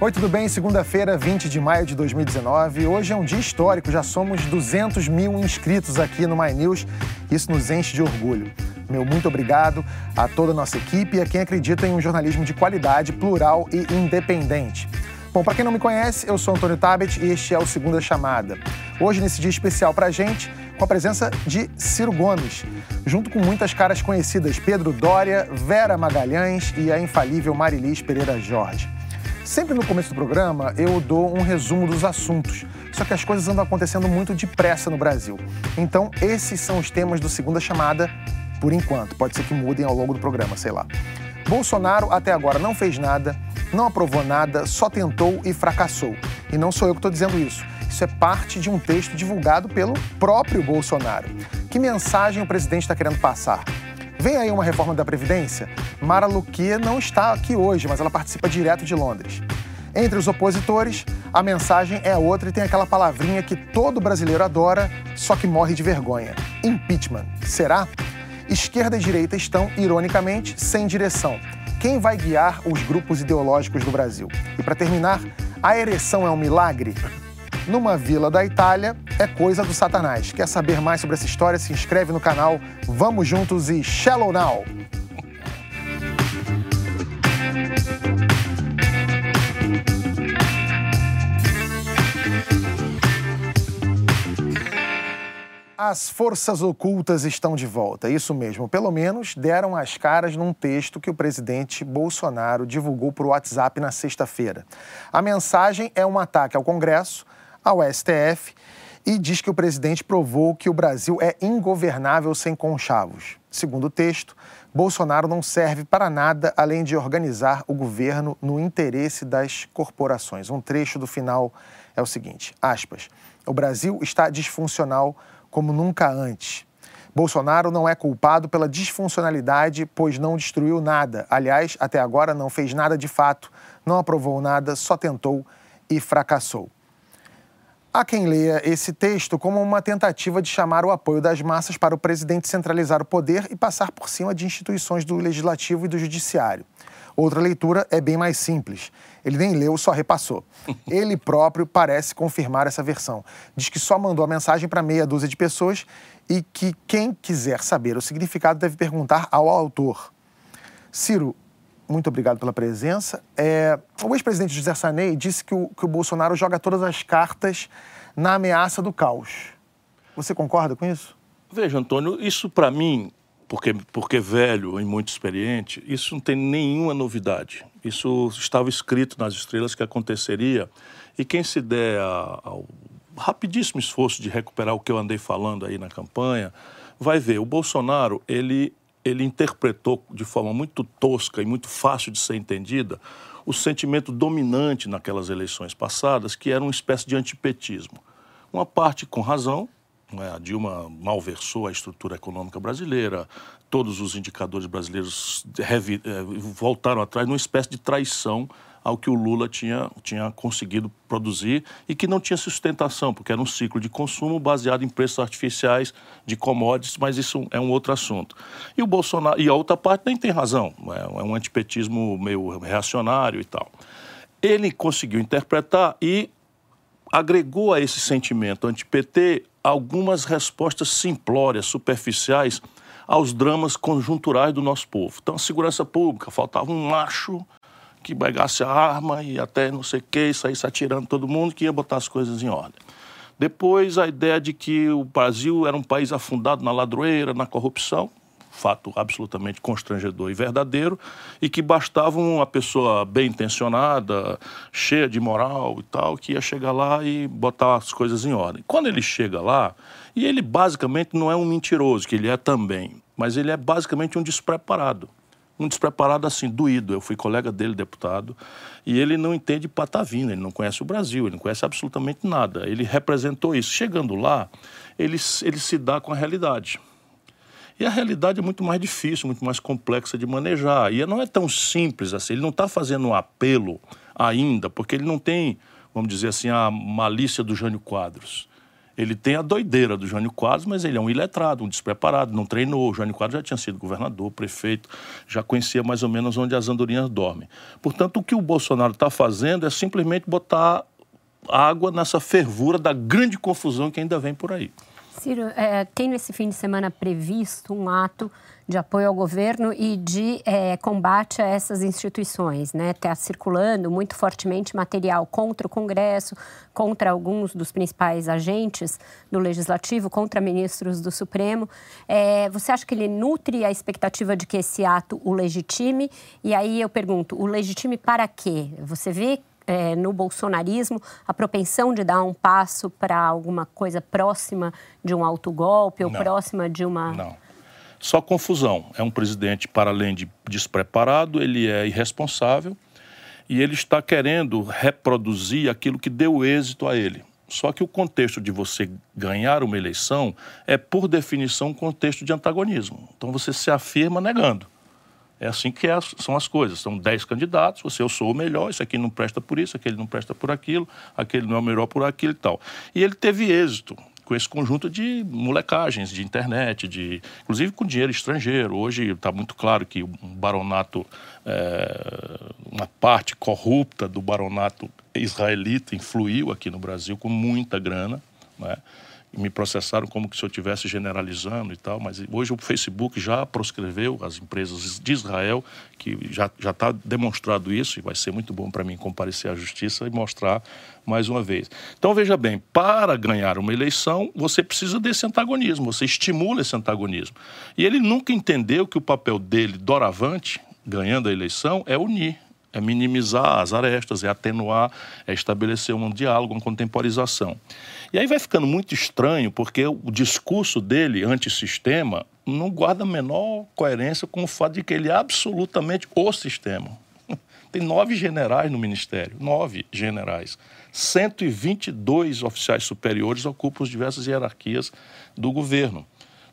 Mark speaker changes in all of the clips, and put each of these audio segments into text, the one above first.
Speaker 1: Oi, tudo bem? Segunda-feira, 20 de maio de 2019. Hoje é um dia histórico, já somos 200 mil inscritos aqui no My News. Isso nos enche de orgulho. Meu muito obrigado a toda a nossa equipe e a quem acredita em um jornalismo de qualidade, plural e independente. Bom, para quem não me conhece, eu sou Antônio Tabet e este é o Segunda Chamada. Hoje, nesse dia especial para a gente, com a presença de Ciro Gomes, junto com muitas caras conhecidas, Pedro Dória, Vera Magalhães e a infalível Marilis Pereira Jorge. Sempre no começo do programa eu dou um resumo dos assuntos, só que as coisas andam acontecendo muito depressa no Brasil. Então, esses são os temas do Segunda Chamada, por enquanto. Pode ser que mudem ao longo do programa, sei lá. Bolsonaro até agora não fez nada, não aprovou nada, só tentou e fracassou. E não sou eu que estou dizendo isso. Isso é parte de um texto divulgado pelo próprio Bolsonaro. Que mensagem o presidente está querendo passar? Vem aí uma reforma da Previdência? Mara Luque não está aqui hoje, mas ela participa direto de Londres. Entre os opositores, a mensagem é outra e tem aquela palavrinha que todo brasileiro adora, só que morre de vergonha: impeachment. Será? Esquerda e direita estão, ironicamente, sem direção. Quem vai guiar os grupos ideológicos do Brasil? E para terminar, a ereção é um milagre? Numa vila da Itália é coisa do Satanás. Quer saber mais sobre essa história? Se inscreve no canal. Vamos juntos e Shallow Now! As forças ocultas estão de volta, isso mesmo. Pelo menos deram as caras num texto que o presidente Bolsonaro divulgou por WhatsApp na sexta-feira. A mensagem é um ataque ao Congresso, ao STF e diz que o presidente provou que o Brasil é ingovernável sem conchavos. Segundo o texto, Bolsonaro não serve para nada além de organizar o governo no interesse das corporações. Um trecho do final é o seguinte: aspas. O Brasil está disfuncional como nunca antes. Bolsonaro não é culpado pela disfuncionalidade, pois não destruiu nada. Aliás, até agora não fez nada de fato, não aprovou nada, só tentou e fracassou. Há quem leia esse texto como uma tentativa de chamar o apoio das massas para o presidente centralizar o poder e passar por cima de instituições do legislativo e do judiciário. Outra leitura é bem mais simples. Ele nem leu, só repassou. Ele próprio parece confirmar essa versão. Diz que só mandou a mensagem para meia dúzia de pessoas e que quem quiser saber o significado deve perguntar ao autor. Ciro, muito obrigado pela presença. É, o ex-presidente José Sarney disse que o, que o Bolsonaro joga todas as cartas na ameaça do caos. Você concorda com isso?
Speaker 2: Veja, Antônio, isso para mim, porque, porque velho e muito experiente, isso não tem nenhuma novidade. Isso estava escrito nas estrelas que aconteceria. E quem se der ao rapidíssimo esforço de recuperar o que eu andei falando aí na campanha, vai ver. O Bolsonaro, ele ele interpretou de forma muito tosca e muito fácil de ser entendida o sentimento dominante naquelas eleições passadas, que era uma espécie de antipetismo. Uma parte com razão, é? a Dilma malversou a estrutura econômica brasileira, todos os indicadores brasileiros eh, voltaram atrás numa espécie de traição ao que o Lula tinha, tinha conseguido produzir e que não tinha sustentação, porque era um ciclo de consumo baseado em preços artificiais de commodities, mas isso é um outro assunto. E o Bolsonaro, e a outra parte nem tem razão, é, é um antipetismo meio reacionário e tal. Ele conseguiu interpretar e agregou a esse sentimento anti-PT algumas respostas simplórias, superficiais aos dramas conjunturais do nosso povo. Então, a segurança pública, faltava um macho que pegasse a arma e até não sei o que, saísse atirando todo mundo, que ia botar as coisas em ordem. Depois, a ideia de que o Brasil era um país afundado na ladroeira, na corrupção, fato absolutamente constrangedor e verdadeiro, e que bastava uma pessoa bem intencionada, cheia de moral e tal, que ia chegar lá e botar as coisas em ordem. Quando ele chega lá, e ele basicamente não é um mentiroso, que ele é também, mas ele é basicamente um despreparado um despreparado assim, doído. Eu fui colega dele, deputado, e ele não entende patavina, ele não conhece o Brasil, ele não conhece absolutamente nada. Ele representou isso. Chegando lá, ele, ele se dá com a realidade. E a realidade é muito mais difícil, muito mais complexa de manejar. E não é tão simples assim. Ele não está fazendo um apelo ainda, porque ele não tem, vamos dizer assim, a malícia do Jânio Quadros. Ele tem a doideira do Jânio Quadros, mas ele é um iletrado, um despreparado, não treinou. O Jânio Quadros já tinha sido governador, prefeito, já conhecia mais ou menos onde as andorinhas dormem. Portanto, o que o Bolsonaro está fazendo é simplesmente botar água nessa fervura da grande confusão que ainda vem por aí.
Speaker 3: Ciro, é, tem nesse fim de semana previsto um ato de apoio ao governo e de é, combate a essas instituições, né? Está circulando muito fortemente material contra o Congresso, contra alguns dos principais agentes do Legislativo, contra ministros do Supremo. É, você acha que ele nutre a expectativa de que esse ato o legitime? E aí eu pergunto, o legitime para quê? Você vê é, no bolsonarismo a propensão de dar um passo para alguma coisa próxima de um autogolpe ou
Speaker 2: Não.
Speaker 3: próxima de uma.
Speaker 2: Não. Só confusão. É um presidente, para além de despreparado, ele é irresponsável e ele está querendo reproduzir aquilo que deu êxito a ele. Só que o contexto de você ganhar uma eleição é, por definição, um contexto de antagonismo. Então você se afirma negando. É assim que é, são as coisas. São dez candidatos, você, eu sou o melhor, isso aqui não presta por isso, aquele não presta por aquilo, aquele não é o melhor por aquilo e tal. E ele teve êxito com esse conjunto de molecagens de internet, de inclusive com dinheiro estrangeiro. Hoje está muito claro que um baronato, é, uma parte corrupta do baronato israelita influiu aqui no Brasil com muita grana, né? Me processaram como se eu estivesse generalizando e tal, mas hoje o Facebook já proscreveu as empresas de Israel, que já está demonstrado isso, e vai ser muito bom para mim comparecer à justiça e mostrar mais uma vez. Então, veja bem, para ganhar uma eleição, você precisa desse antagonismo, você estimula esse antagonismo. E ele nunca entendeu que o papel dele, doravante, ganhando a eleição, é unir é minimizar as arestas, é atenuar, é estabelecer um diálogo, uma contemporização. E aí vai ficando muito estranho, porque o discurso dele antissistema não guarda a menor coerência com o fato de que ele é absolutamente o sistema. Tem nove generais no ministério, nove generais. 122 oficiais superiores ocupam as diversas hierarquias do governo.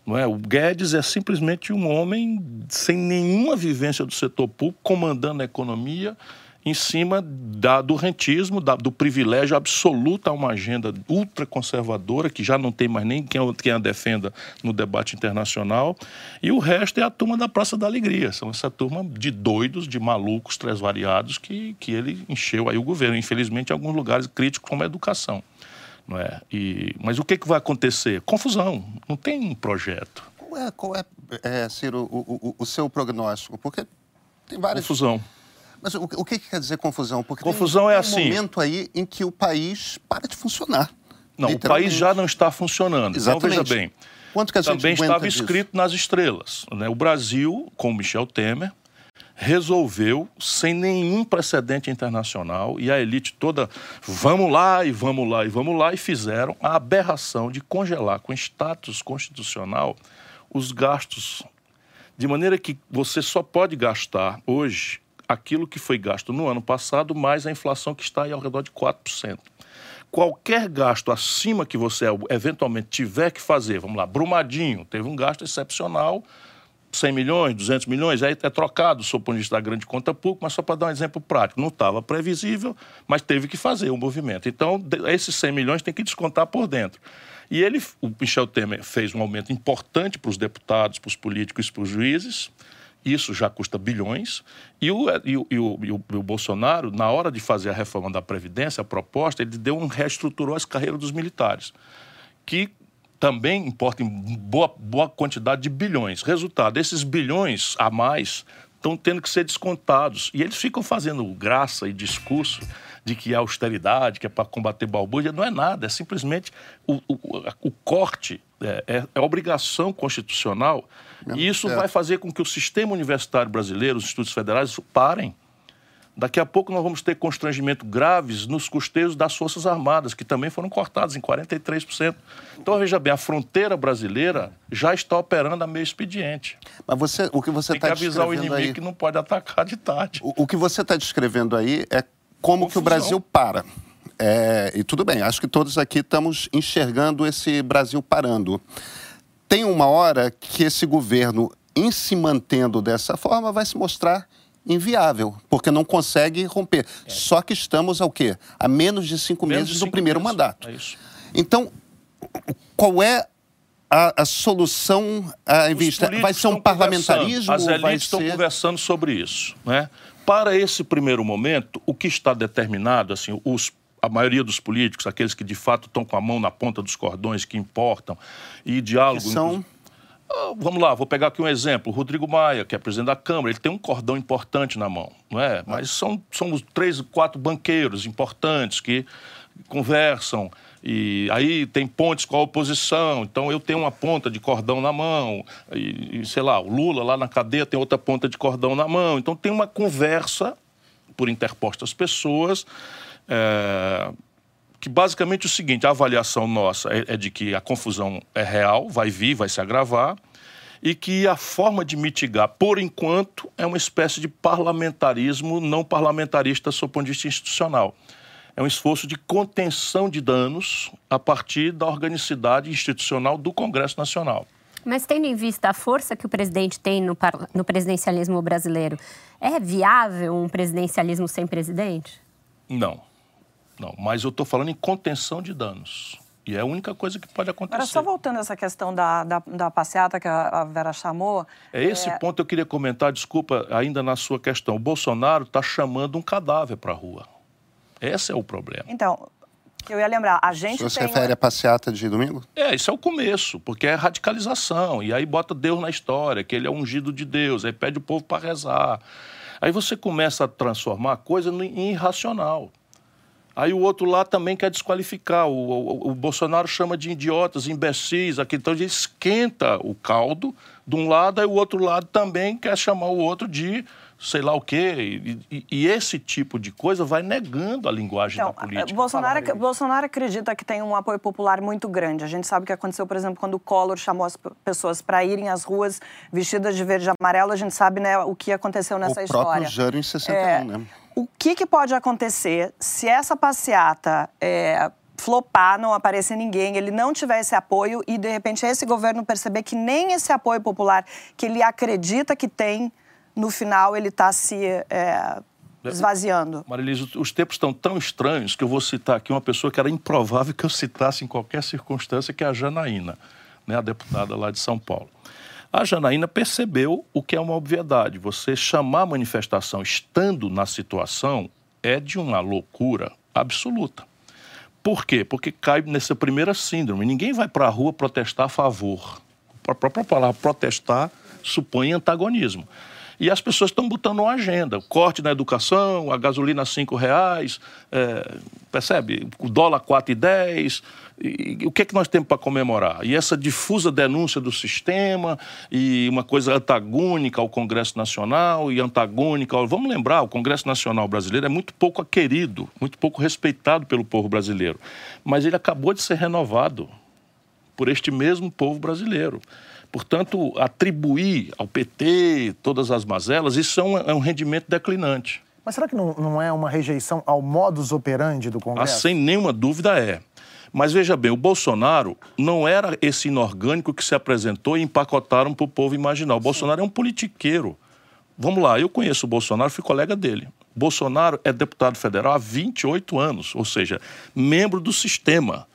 Speaker 2: Não é? O Guedes é simplesmente um homem sem nenhuma vivência do setor público, comandando a economia em cima da, do rentismo, da, do privilégio absoluto a uma agenda ultraconservadora, que já não tem mais nem quem, quem a defenda no debate internacional. E o resto é a turma da Praça da Alegria. São essa turma de doidos, de malucos, três variados, que, que ele encheu aí o governo. Infelizmente, em alguns lugares críticos, como a educação. Não é? E, mas o que, que vai acontecer? Confusão. Não tem um projeto.
Speaker 4: Qual é, qual é, é Ciro, o, o, o seu prognóstico? Porque tem várias.
Speaker 2: Confusão.
Speaker 4: Mas o, o que, que, quer dizer confusão? Porque
Speaker 2: confusão
Speaker 4: tem,
Speaker 2: é
Speaker 4: um
Speaker 2: assim.
Speaker 4: momento aí em que o país para de funcionar.
Speaker 2: Não, o país já não está funcionando.
Speaker 4: Exatamente.
Speaker 2: Então, veja bem.
Speaker 4: Quanto que a gente
Speaker 2: Também estava
Speaker 4: disso?
Speaker 2: escrito nas estrelas. Né? O Brasil, com Michel Temer, resolveu, sem nenhum precedente internacional, e a elite toda, vamos lá e vamos lá e vamos lá, e fizeram a aberração de congelar com status constitucional os gastos, de maneira que você só pode gastar hoje aquilo que foi gasto no ano passado, mais a inflação que está aí ao redor de 4%. Qualquer gasto acima que você eventualmente tiver que fazer, vamos lá, Brumadinho teve um gasto excepcional, 100 milhões, 200 milhões, aí é trocado, sob o ponto de vista da grande conta pública, mas só para dar um exemplo prático, não estava previsível, mas teve que fazer o movimento. Então, esses 100 milhões tem que descontar por dentro. E ele, o Michel Temer fez um aumento importante para os deputados, para os políticos e para os juízes, isso já custa bilhões. E o, e, o, e, o, e, o, Bolsonaro, na hora de fazer a reforma da Previdência, a proposta, ele deu um reestruturou as carreiras dos militares, que também importa em boa, boa quantidade de bilhões. Resultado, esses bilhões a mais estão tendo que ser descontados. E eles ficam fazendo graça e discurso de que é austeridade, que é para combater balbúrdia. Não é nada, é simplesmente o, o, o corte, é, é, é, obrigação constitucional. e isso vai fazer com que o sistema universitário brasileiro, os institutos federais, parem. Daqui a pouco nós vamos ter constrangimento graves nos custeios das Forças Armadas, que também foram cortados em 43%. Então, veja bem, a fronteira brasileira já está operando a meio expediente.
Speaker 4: Mas você, o que você
Speaker 2: está
Speaker 4: descrevendo
Speaker 2: Tem que avisar o inimigo
Speaker 4: aí...
Speaker 2: que não pode atacar de tarde.
Speaker 4: O, o que você está descrevendo aí é como Confusão. que o Brasil para. É, e tudo bem, acho que todos aqui estamos enxergando esse Brasil parando. Tem uma hora que esse governo, em se mantendo dessa forma, vai se mostrar inviável, porque não consegue romper. É. Só que estamos ao quê? A menos de cinco menos meses de cinco do primeiro
Speaker 2: meses.
Speaker 4: mandato.
Speaker 2: É.
Speaker 4: Então, qual é a, a solução a vista? Vai ser um parlamentarismo?
Speaker 2: As elites
Speaker 4: vai
Speaker 2: estão
Speaker 4: ser...
Speaker 2: conversando sobre isso. Né? Para esse primeiro momento, o que está determinado, assim, os a maioria dos políticos, aqueles que de fato estão com a mão na ponta dos cordões, que importam, e diálogo.
Speaker 4: Que são...
Speaker 2: Ah, vamos lá, vou pegar aqui um exemplo. O Rodrigo Maia, que é presidente da Câmara, ele tem um cordão importante na mão, não é? Mas são, são os três, quatro banqueiros importantes que conversam. E aí tem pontes com a oposição, então eu tenho uma ponta de cordão na mão, e, e sei lá, o Lula lá na cadeia tem outra ponta de cordão na mão. Então tem uma conversa por interpostas pessoas é, que basicamente é o seguinte: a avaliação nossa é, é de que a confusão é real, vai vir, vai se agravar, e que a forma de mitigar, por enquanto, é uma espécie de parlamentarismo não parlamentarista sob o ponto de vista institucional. É um esforço de contenção de danos a partir da organicidade institucional do Congresso Nacional.
Speaker 3: Mas tendo em vista a força que o presidente tem no, no presidencialismo brasileiro, é viável um presidencialismo sem presidente?
Speaker 2: Não. Não, mas eu estou falando em contenção de danos. E é a única coisa que pode acontecer.
Speaker 5: Agora, só voltando a essa questão da, da, da passeata que a, Vera chamou.
Speaker 2: É esse é... ponto que eu queria comentar, desculpa, ainda na sua questão. O Bolsonaro está chamando um cadáver para a rua. Esse é o problema.
Speaker 5: Então, eu ia lembrar, a gente.
Speaker 4: Você
Speaker 5: tem...
Speaker 4: refere à passeata de domingo?
Speaker 2: É, isso é o começo, porque é radicalização. E aí bota Deus na história, que ele é ungido de Deus, aí pede o povo para rezar. Aí você começa a transformar a coisa em irracional. Aí o outro lá também quer desqualificar. O, o, o Bolsonaro chama de idiotas, imbecis, aqui. Então ele esquenta o caldo de um lado, aí o outro lado também quer chamar o outro de sei lá o quê. E, e, e esse tipo de coisa vai negando a linguagem
Speaker 5: então,
Speaker 2: da política.
Speaker 5: Bolsonaro, Bolsonaro acredita que tem um apoio popular muito grande. A gente sabe o que aconteceu, por exemplo, quando o Collor chamou as pessoas para irem às ruas vestidas de verde e amarelo. A gente sabe né, o que aconteceu nessa
Speaker 4: o
Speaker 5: história. O
Speaker 4: próprio Jânio em 61, é, né?
Speaker 5: O que, que pode acontecer se essa passeata é, flopar, não aparecer ninguém, ele não tiver esse apoio e, de repente, esse governo perceber que nem esse apoio popular que ele acredita que tem, no final ele está se é, esvaziando.
Speaker 2: Marilisa, os tempos estão tão estranhos que eu vou citar aqui uma pessoa que era improvável que eu citasse em qualquer circunstância, que é a Janaína, né, a deputada lá de São Paulo. A Janaína percebeu o que é uma obviedade. Você chamar a manifestação estando na situação é de uma loucura absoluta. Por quê? Porque cai nessa primeira síndrome. Ninguém vai para a rua protestar a favor. A própria palavra protestar supõe antagonismo. E as pessoas estão botando uma agenda. Corte na educação, a gasolina a cinco reais, é, percebe? O dólar 4,10. E, e o que é que nós temos para comemorar? E essa difusa denúncia do sistema e uma coisa antagônica ao Congresso Nacional e antagônica ao... Vamos lembrar, o Congresso Nacional brasileiro é muito pouco querido, muito pouco respeitado pelo povo brasileiro. Mas ele acabou de ser renovado por este mesmo povo brasileiro. Portanto, atribuir ao PT todas as mazelas, isso é um, é um rendimento declinante.
Speaker 1: Mas será que não, não, é uma rejeição ao modus operandi do Congresso?
Speaker 2: Ah, sem nenhuma dúvida é. Mas veja bem, o Bolsonaro não era esse inorgânico que se apresentou e empacotaram para o povo imaginar. O Bolsonaro é um politiqueiro. Vamos lá, eu conheço o Bolsonaro, fui colega dele. Bolsonaro é deputado federal há 28 anos, ou seja, membro do sistema.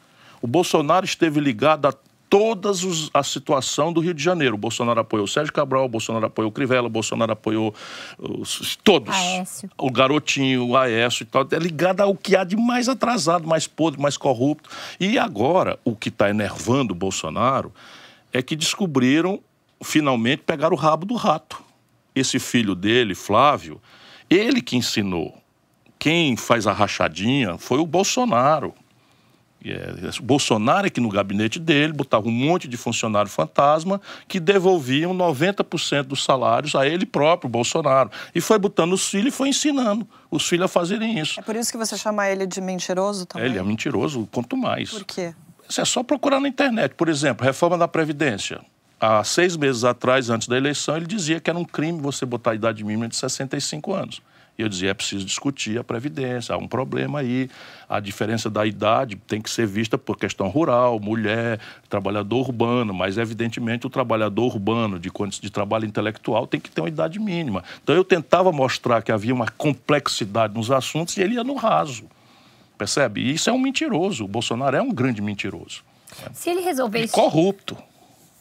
Speaker 2: O Bolsonaro esteve ligado a todas os, a situação do Rio de Janeiro. O Bolsonaro apoiou o Sérgio Cabral, o Bolsonaro apoiou o Crivella, o Bolsonaro apoiou os, todos.
Speaker 3: Aécio.
Speaker 2: O garotinho, o Aécio e tal. É ligado ao que há de mais atrasado, mais podre, mais corrupto. E agora, o que está enervando o Bolsonaro é que descobriram, finalmente, pegar o rabo do rato. Esse filho dele, Flávio, ele que ensinou. Quem faz a rachadinha foi o Bolsonaro. É, Bolsonaro é que no gabinete dele botava um monte de funcionário fantasma que devolviam 90% dos salários a ele próprio, Bolsonaro. E foi botando os filhos e foi ensinando os filhos a fazerem isso.
Speaker 5: É por isso que você chama ele de mentiroso também?
Speaker 2: Ele é mentiroso, quanto mais.
Speaker 5: Por quê?
Speaker 2: Isso é só procurar na internet. Por exemplo, reforma da Previdência. Há seis meses atrás, antes da eleição, ele dizia que era um crime você botar a idade mínima de 65 anos. E eu dizia, é preciso discutir a Previdência, há um problema aí, a diferença da idade tem que ser vista por questão rural, mulher, trabalhador urbano, mas evidentemente o trabalhador urbano de, de trabalho intelectual tem que ter uma idade mínima. Então eu tentava mostrar que havia uma complexidade nos assuntos e ele ia no raso, percebe? E isso é um mentiroso, o Bolsonaro é um grande mentiroso.
Speaker 3: Se ele resolver
Speaker 2: e corrupto.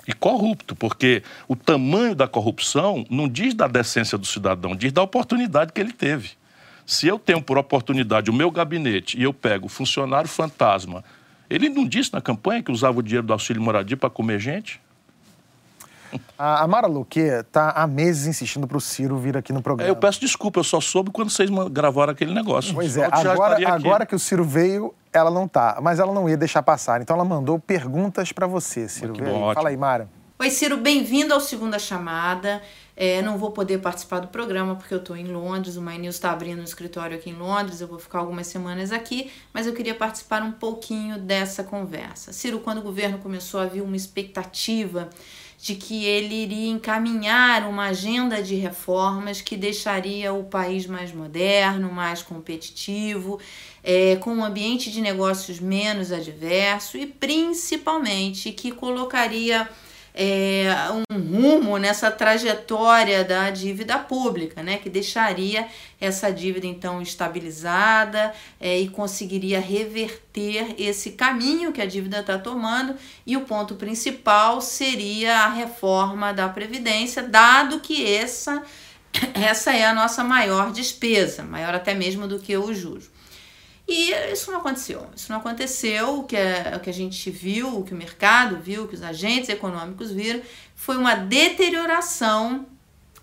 Speaker 2: E corrupto, porque o tamanho da corrupção não diz da decência do cidadão, diz da oportunidade que ele teve. Se eu tenho por oportunidade o meu gabinete e eu pego funcionário fantasma, ele não disse na campanha que usava o dinheiro do auxílio moradia para comer gente?
Speaker 1: A Mara Luque está há meses insistindo para o Ciro vir aqui no programa.
Speaker 2: É, eu peço desculpa, eu só soube quando vocês gravaram aquele negócio.
Speaker 1: Pois é, agora, agora que o Ciro veio, ela não tá. Mas ela não ia deixar passar. Então ela mandou perguntas para você, Ciro. Bom, Fala aí, Mara.
Speaker 6: Oi, Ciro, bem-vindo ao Segunda Chamada. É, não vou poder participar do programa porque eu estou em Londres, o My News está abrindo um escritório aqui em Londres, eu vou ficar algumas semanas aqui, mas eu queria participar um pouquinho dessa conversa. Ciro, quando o governo começou a vir uma expectativa de que ele iria encaminhar uma agenda de reformas que deixaria o país mais moderno, mais competitivo, é, com um ambiente de negócios menos adverso e principalmente que colocaria é, um rumo nessa trajetória da dívida pública, né, que deixaria essa dívida então estabilizada é, e conseguiria reverter esse caminho que a dívida está tomando. E o ponto principal seria a reforma da Previdência, dado que essa, essa é a nossa maior despesa, maior até mesmo do que o juros. E isso não aconteceu. Isso não aconteceu. O que, é, o que a gente viu, o que o mercado viu, o que os agentes econômicos viram, foi uma deterioração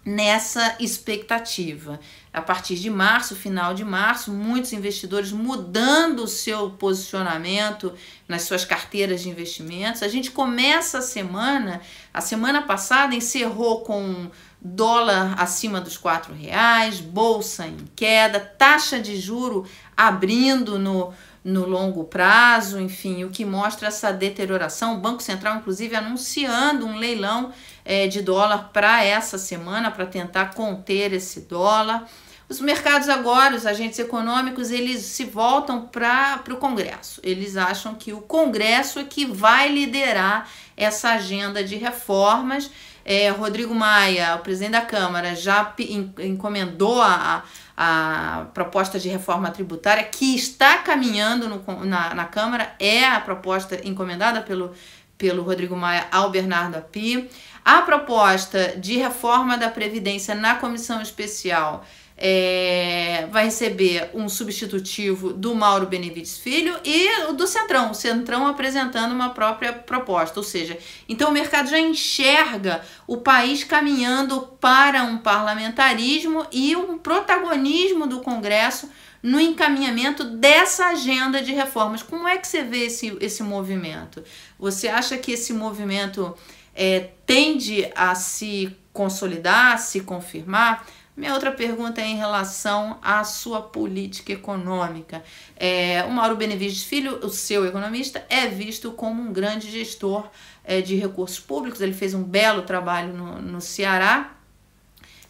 Speaker 6: nessa expectativa. A partir de março, final de março, muitos investidores mudando o seu posicionamento nas suas carteiras de investimentos. A gente começa a semana, a semana passada encerrou com dólar acima dos quatro reais, bolsa em queda, taxa de juro abrindo no, no longo prazo, enfim, o que mostra essa deterioração. O Banco Central, inclusive, anunciando um leilão é, de dólar para essa semana para tentar conter esse dólar. Os mercados agora, os agentes econômicos, eles se voltam para o Congresso. Eles acham que o Congresso é que vai liderar essa agenda de reformas é, Rodrigo Maia, o presidente da Câmara, já encomendou a, a proposta de reforma tributária que está caminhando no, na, na Câmara, é a proposta encomendada pelo, pelo Rodrigo Maia ao Bernardo Api. A proposta de reforma da Previdência na comissão especial é, vai receber um substitutivo do Mauro Benevides Filho e do Centrão, o Centrão apresentando uma própria proposta. Ou seja, então o mercado já enxerga o país caminhando para um parlamentarismo e um protagonismo do Congresso no encaminhamento dessa agenda de reformas. Como é que você vê esse, esse movimento? Você acha que esse movimento é, tende a se consolidar, a se confirmar? Minha outra pergunta é em relação à sua política econômica. É, o Mauro Benevides Filho, o seu economista, é visto como um grande gestor é, de recursos públicos. Ele fez um belo trabalho no, no Ceará,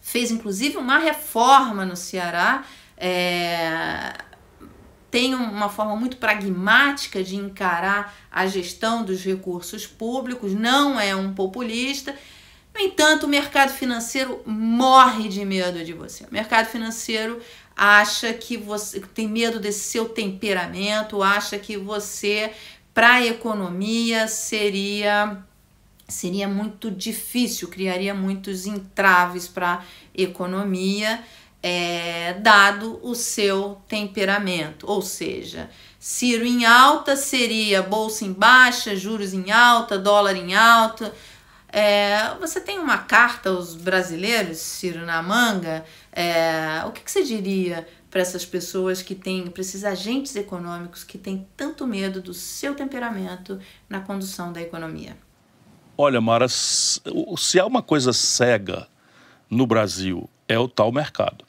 Speaker 6: fez inclusive uma reforma no Ceará. É, tem uma forma muito pragmática de encarar a gestão dos recursos públicos, não é um populista no entanto, o mercado financeiro morre de medo de você. O mercado financeiro acha que você tem medo desse seu temperamento, acha que você, para a economia, seria seria muito difícil, criaria muitos entraves para economia, é, dado o seu temperamento. Ou seja, Ciro em alta seria bolsa em baixa, juros em alta, dólar em alta é, você tem uma carta aos brasileiros, Ciro, na manga? É, o que, que você diria para essas pessoas que têm, para esses agentes econômicos que têm tanto medo do seu temperamento na condução da economia?
Speaker 2: Olha, Mara, se há uma coisa cega no Brasil, é o tal mercado.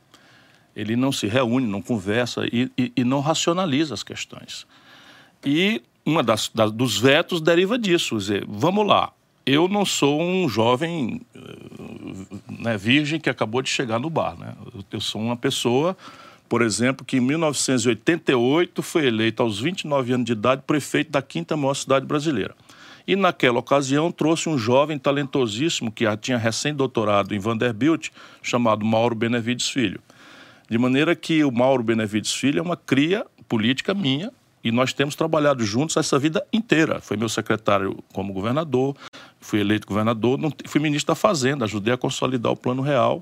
Speaker 2: Ele não se reúne, não conversa e, e, e não racionaliza as questões. E uma das, dos vetos deriva disso. Dizer, vamos lá, eu não sou um jovem eh, né, virgem que acabou de chegar no bar. Né? Eu sou uma pessoa, por exemplo, que em 1988 foi eleita aos 29 anos de idade prefeito da quinta maior cidade brasileira. E naquela ocasião trouxe um jovem talentosíssimo que tinha recém-doutorado em Vanderbilt, chamado Mauro Benevides Filho. De maneira que o Mauro Benevides Filho é uma cria política minha, E nós temos trabalhado juntos essa vida inteira. Foi meu secretário como governador, fui eleito governador, fui ministro da Fazenda, ajudei a consolidar o Plano Real.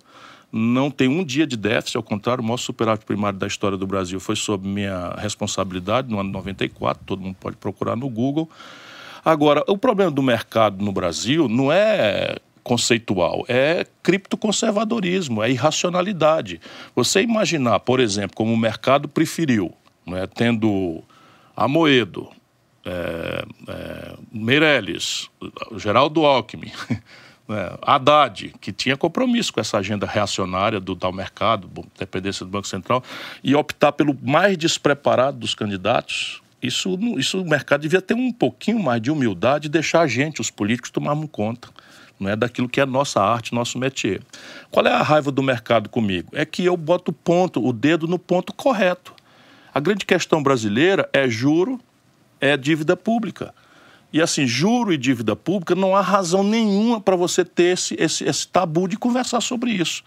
Speaker 2: Não tem um dia de déficit, ao contrário, o maior superávit primário da história do Brasil foi sob minha responsabilidade no ano 94, todo mundo pode procurar no Google. Agora, o problema do mercado no Brasil não é conceitual, é criptoconservadorismo, é irracionalidade. Você imaginar, por exemplo, como o mercado preferiu, né, tendo Amoedo, é, é, Meirelles, Geraldo Alckmin, né, Haddad, que tinha compromisso com essa agenda reacionária do tal mercado, dependência do Banco Central, e optar pelo mais despreparado dos candidatos, isso, isso o mercado devia ter um pouquinho mais de humildade e deixar a gente, os políticos, tomarmos conta não é daquilo que é nossa arte, nosso métier. Qual é a raiva do mercado comigo? É que eu boto ponto, o dedo no ponto correto. A grande questão brasileira é juro, é dívida pública. E assim, juro e dívida pública, não há razão nenhuma para você ter esse, esse, esse tabu de conversar sobre isso.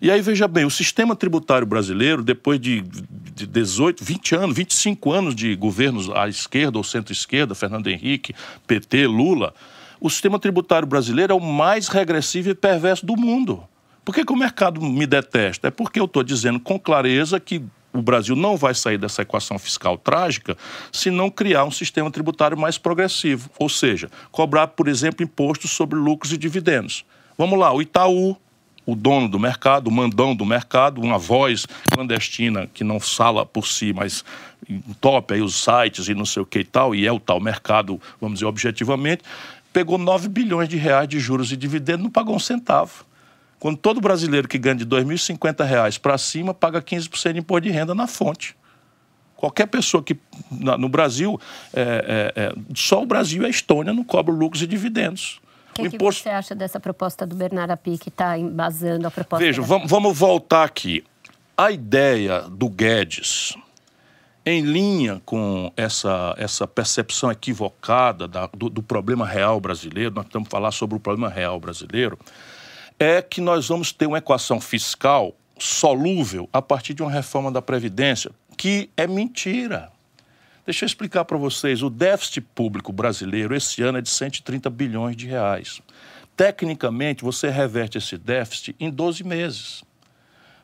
Speaker 2: E aí, veja bem, o sistema tributário brasileiro, depois de, de 18, 20 anos, 25 anos de governos à esquerda ou centro-esquerda, Fernando Henrique, PT, Lula, o sistema tributário brasileiro é o mais regressivo e perverso do mundo. Por que, que o mercado me detesta? É porque eu estou dizendo com clareza que o Brasil não vai sair dessa equação fiscal trágica se não criar um sistema tributário mais progressivo, ou seja, cobrar, por exemplo, impostos sobre lucros e dividendos. Vamos lá, o Itaú, o dono do mercado, o mandão do mercado, uma voz clandestina que não fala por si, mas top aí os sites e não sei o que e tal, e é o tal mercado, vamos dizer, objetivamente, pegou 9 bilhões de reais de juros e dividendos, não pagou um centavo. Quando todo brasileiro que ganha de R$ 2.050 para cima paga 15% de imposto de renda na fonte. Qualquer pessoa que no Brasil, é, é, é, só o Brasil e a Estônia não cobram lucros e dividendos.
Speaker 3: O que, imposto... que você acha dessa proposta do Bernardo Api que está embasando a proposta?
Speaker 2: Veja, vamos, vamos voltar aqui. A ideia do Guedes em linha com essa, essa percepção equivocada da, do, do, problema real brasileiro, nós estamos falar sobre o problema real brasileiro, é que nós vamos ter uma equação fiscal solúvel a partir de uma reforma da Previdência, que é mentira. Deixa eu explicar para vocês, o déficit público brasileiro esse ano é de 130 bilhões de reais. Tecnicamente, você reverte esse déficit em 12 meses.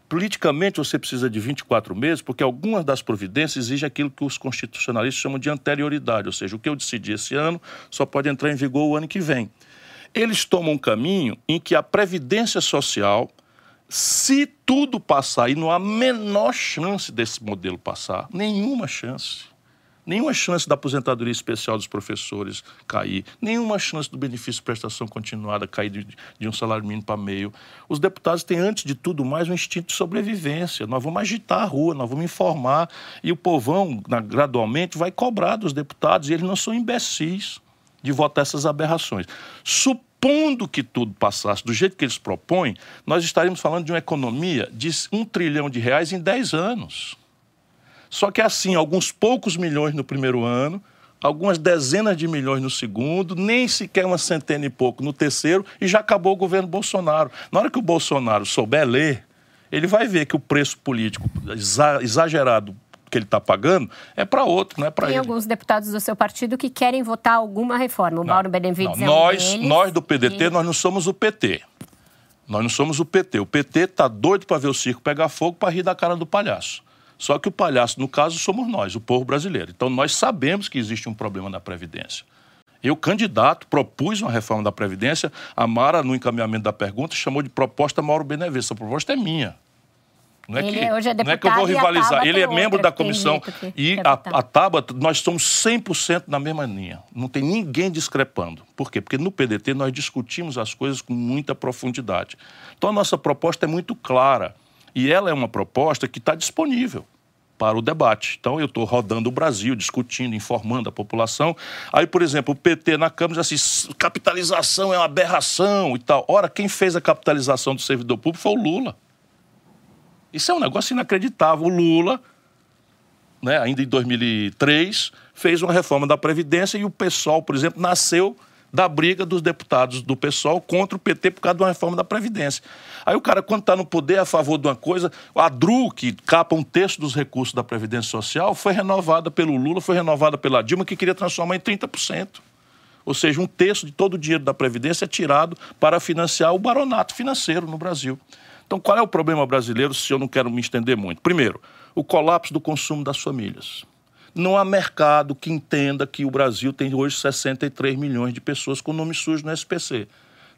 Speaker 2: Politicamente, você precisa de 24 meses, porque algumas das providências exigem aquilo que os constitucionalistas chamam de anterioridade, ou seja, o que eu decidi esse ano só pode entrar em vigor o ano que vem. Eles tomam um caminho em que a previdência social, se tudo passar, e não há menor chance desse modelo passar, nenhuma chance, nenhuma chance da aposentadoria especial dos professores cair, nenhuma chance do benefício de prestação continuada cair de, de um salário mínimo para meio. Os deputados têm, antes de tudo mais, um instinto de sobrevivência. Nós vamos agitar a rua, nós vamos informar, e o povão, na, gradualmente, vai cobrar dos deputados, e eles não são imbecis de votar essas aberrações. Supondo que tudo passasse do jeito que eles propõem, nós estaríamos falando de uma economia de um trilhão de reais em 10 anos. Só que é assim, alguns poucos milhões no primeiro ano, algumas dezenas de milhões no segundo, nem sequer uma centena e pouco no terceiro, e já acabou o governo Bolsonaro. Na hora que o Bolsonaro souber ler, ele vai ver que o preço político exagerado que ele está pagando é para outro, não é para ele.
Speaker 3: Tem alguns deputados do seu partido que querem votar alguma reforma. O não, Mauro Benevides
Speaker 2: não, é um nós, deles, nós do PDT, e... nós não somos o PT. Nós não somos o PT. O PT está doido para ver o circo pegar fogo para rir da cara do palhaço. Só que o palhaço, no caso, somos nós, o povo brasileiro. Então, nós sabemos que existe um problema na Previdência. Eu, candidato, propus uma reforma da Previdência. A Mara, no encaminhamento da pergunta, chamou de proposta Mauro Benevides. A proposta é minha.
Speaker 3: Não é, que, hoje é
Speaker 2: não é que eu vou rivalizar. Ele é membro da comissão. E a, a Tabata, nós somos 100% na mesma linha. Não tem ninguém discrepando. Por quê? Porque no PDT nós discutimos as coisas com muita profundidade. Então a nossa proposta é muito clara. E ela é uma proposta que está disponível para o debate. Então, eu estou rodando o Brasil, discutindo, informando a população. Aí, por exemplo, o PT na Câmara diz assim: capitalização é uma aberração e tal. Ora, quem fez a capitalização do servidor público foi o Lula. Isso é um negócio inacreditável. O Lula, né, ainda em 2003, fez uma reforma da Previdência e o pessoal, por exemplo, nasceu da briga dos deputados do PSOL contra o PT por causa de uma reforma da Previdência. Aí o cara, quando está no poder é a favor de uma coisa, a DRU, que capa um terço dos recursos da Previdência Social, foi renovada pelo Lula, foi renovada pela Dilma, que queria transformar em 30%. Ou seja, um terço de todo o dinheiro da Previdência é tirado para financiar o baronato financeiro no Brasil. Então, qual é o problema brasileiro, se eu não quero me estender muito? Primeiro, o colapso do consumo das famílias. Não há mercado que entenda que o Brasil tem hoje 63 milhões de pessoas com nome sujo no SPC.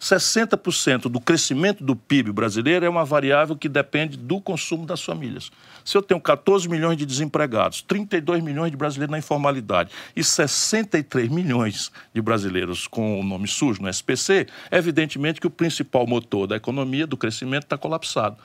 Speaker 2: 60% do crescimento do PIB brasileiro é uma variável que depende do consumo das famílias. Se eu tenho 14 milhões de desempregados, 32 milhões de brasileiros na informalidade e 63 milhões de brasileiros com o nome sujo no SPC, evidentemente que o principal motor da economia, do crescimento, está colapsado.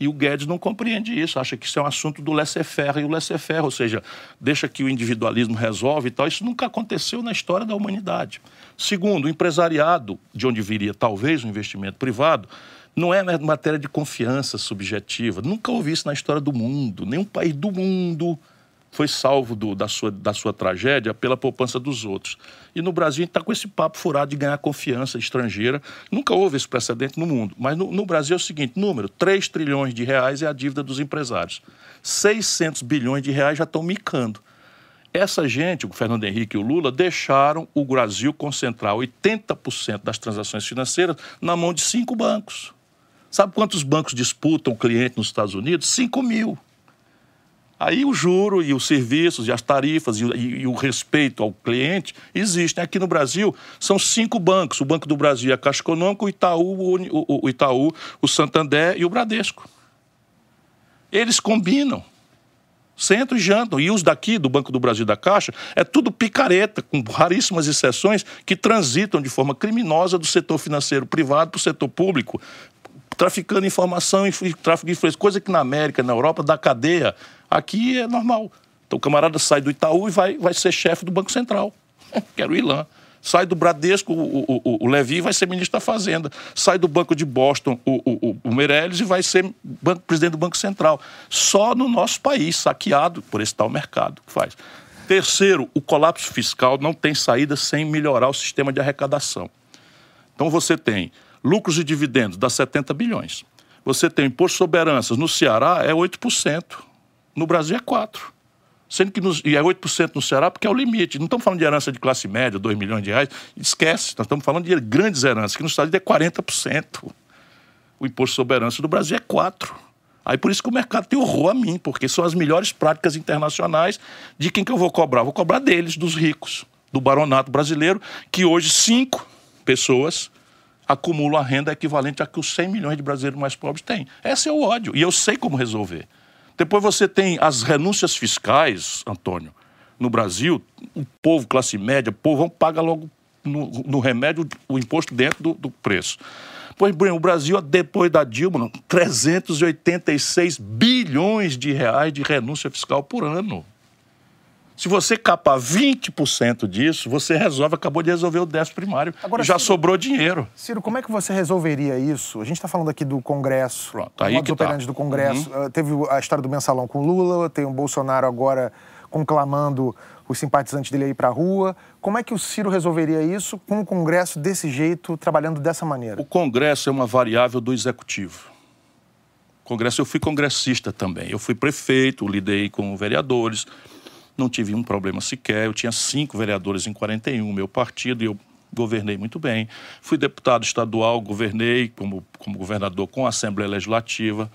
Speaker 2: E o Guedes não compreende isso, acha que isso é um assunto do laissez-faire e o laissez-faire, ou seja, deixa que o individualismo resolve e tal. Isso nunca aconteceu na história da humanidade. Segundo, o empresariado, de onde viria talvez o investimento privado, não é matéria de confiança subjetiva. Nunca houve isso na história do mundo. Nenhum país do mundo foi salvo do, da, sua, da sua tragédia pela poupança dos outros. E no Brasil a gente está com esse papo furado de ganhar confiança estrangeira. Nunca houve esse precedente no mundo. Mas no, no Brasil é o seguinte: número: 3 trilhões de reais é a dívida dos empresários. 600 bilhões de reais já estão micando. Essa gente, o Fernando Henrique e o Lula, deixaram o Brasil concentrar 80% das transações financeiras na mão de cinco bancos. Sabe quantos bancos disputam o cliente nos Estados Unidos? 5 mil. Aí o juro e os serviços e as tarifas e, e, e, o respeito ao cliente existem. Aqui no Brasil são cinco bancos. O Banco do Brasil é a Caixa Econômica, o Itaú, o, o Itaú, o Santander e o Bradesco. Eles combinam. Sentam e jantam. E os daqui, do Banco do Brasil da Caixa, é tudo picareta, com raríssimas exceções, que transitam de forma criminosa do setor financeiro privado para o setor público, traficando informação e tráfico de influência, coisa que na América, na Europa, da cadeia, aqui é normal. Então o camarada sai do Itaú e vai, vai ser chefe do Banco Central, que era o Ilan. Sai do Bradesco, o, o, o Levi vai ser ministro da Fazenda. Sai do Banco de Boston, o, o, o Meirelles, e vai ser banco, presidente do Banco Central. Só no nosso país, saqueado por esse tal mercado que faz. Terceiro, o colapso fiscal não tem saída sem melhorar o sistema de arrecadação. Então você tem Lucros e dividendos dá 70 bilhões. Você tem imposto sobre heranças no Ceará é 8%. No Brasil é 4%. Sendo que nos, e é 8% no Ceará porque é o limite. Não estamos falando de herança de classe média, 2 milhões de reais. Esquece, nós estamos falando de grandes heranças, que no Estado é 40%. O imposto sobre herança do Brasil é 4%. Aí por isso que o mercado tem horror a mim, porque são as melhores práticas internacionais de quem que eu vou cobrar? Vou cobrar deles, dos ricos, do baronato brasileiro, que hoje cinco pessoas acumulam a renda equivalente a que os 100 milhões de brasileiros mais pobres têm. Esse é o ódio, e eu sei como resolver. Depois você tem as renúncias fiscais, Antônio. No Brasil, o povo, classe média, povo paga logo no, no remédio o imposto dentro do, do preço. Pois bem, o Brasil, depois da Dilma, 386 bilhões de reais de renúncia fiscal por ano. Se você capar 20% disso, você resolve, acabou de resolver o déficit primário. Agora, já Ciro, sobrou dinheiro.
Speaker 1: Ciro, como é que você resolveria isso? A gente está falando aqui do Congresso,
Speaker 2: Pronto, aí que tá.
Speaker 1: do Congresso. Uhum. Uh, teve a história do mensalão com Lula, tem o Bolsonaro agora conclamando os simpatizantes dele aí para a rua. Como é que o Ciro resolveria isso com o Congresso desse jeito, trabalhando dessa maneira?
Speaker 2: O Congresso é uma variável do Executivo. Congresso, eu fui congressista também. Eu fui prefeito, lidei com vereadores, não tive um problema sequer. Eu tinha cinco vereadores em 41, meu partido, e eu governei muito bem. Fui deputado estadual, governei como, como governador com a Assembleia Legislativa.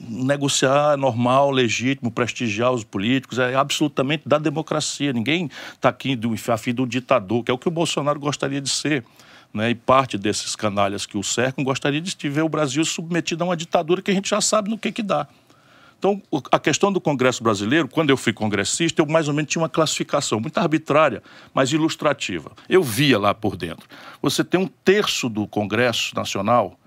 Speaker 2: Negociar é normal, legítimo, prestigiar os políticos, é absolutamente da democracia. Ninguém está aqui do, a fim do ditador, que é o que o Bolsonaro gostaria de ser. Né? E parte desses canalhas que o cercam gostaria de ver o Brasil submetido a uma ditadura que a gente já sabe no que, que dá. Então, a questão do Congresso brasileiro, quando eu fui congressista, eu mais ou menos tinha uma classificação muito arbitrária, mas ilustrativa. Eu via lá por dentro. Você tem um terço do Congresso Nacional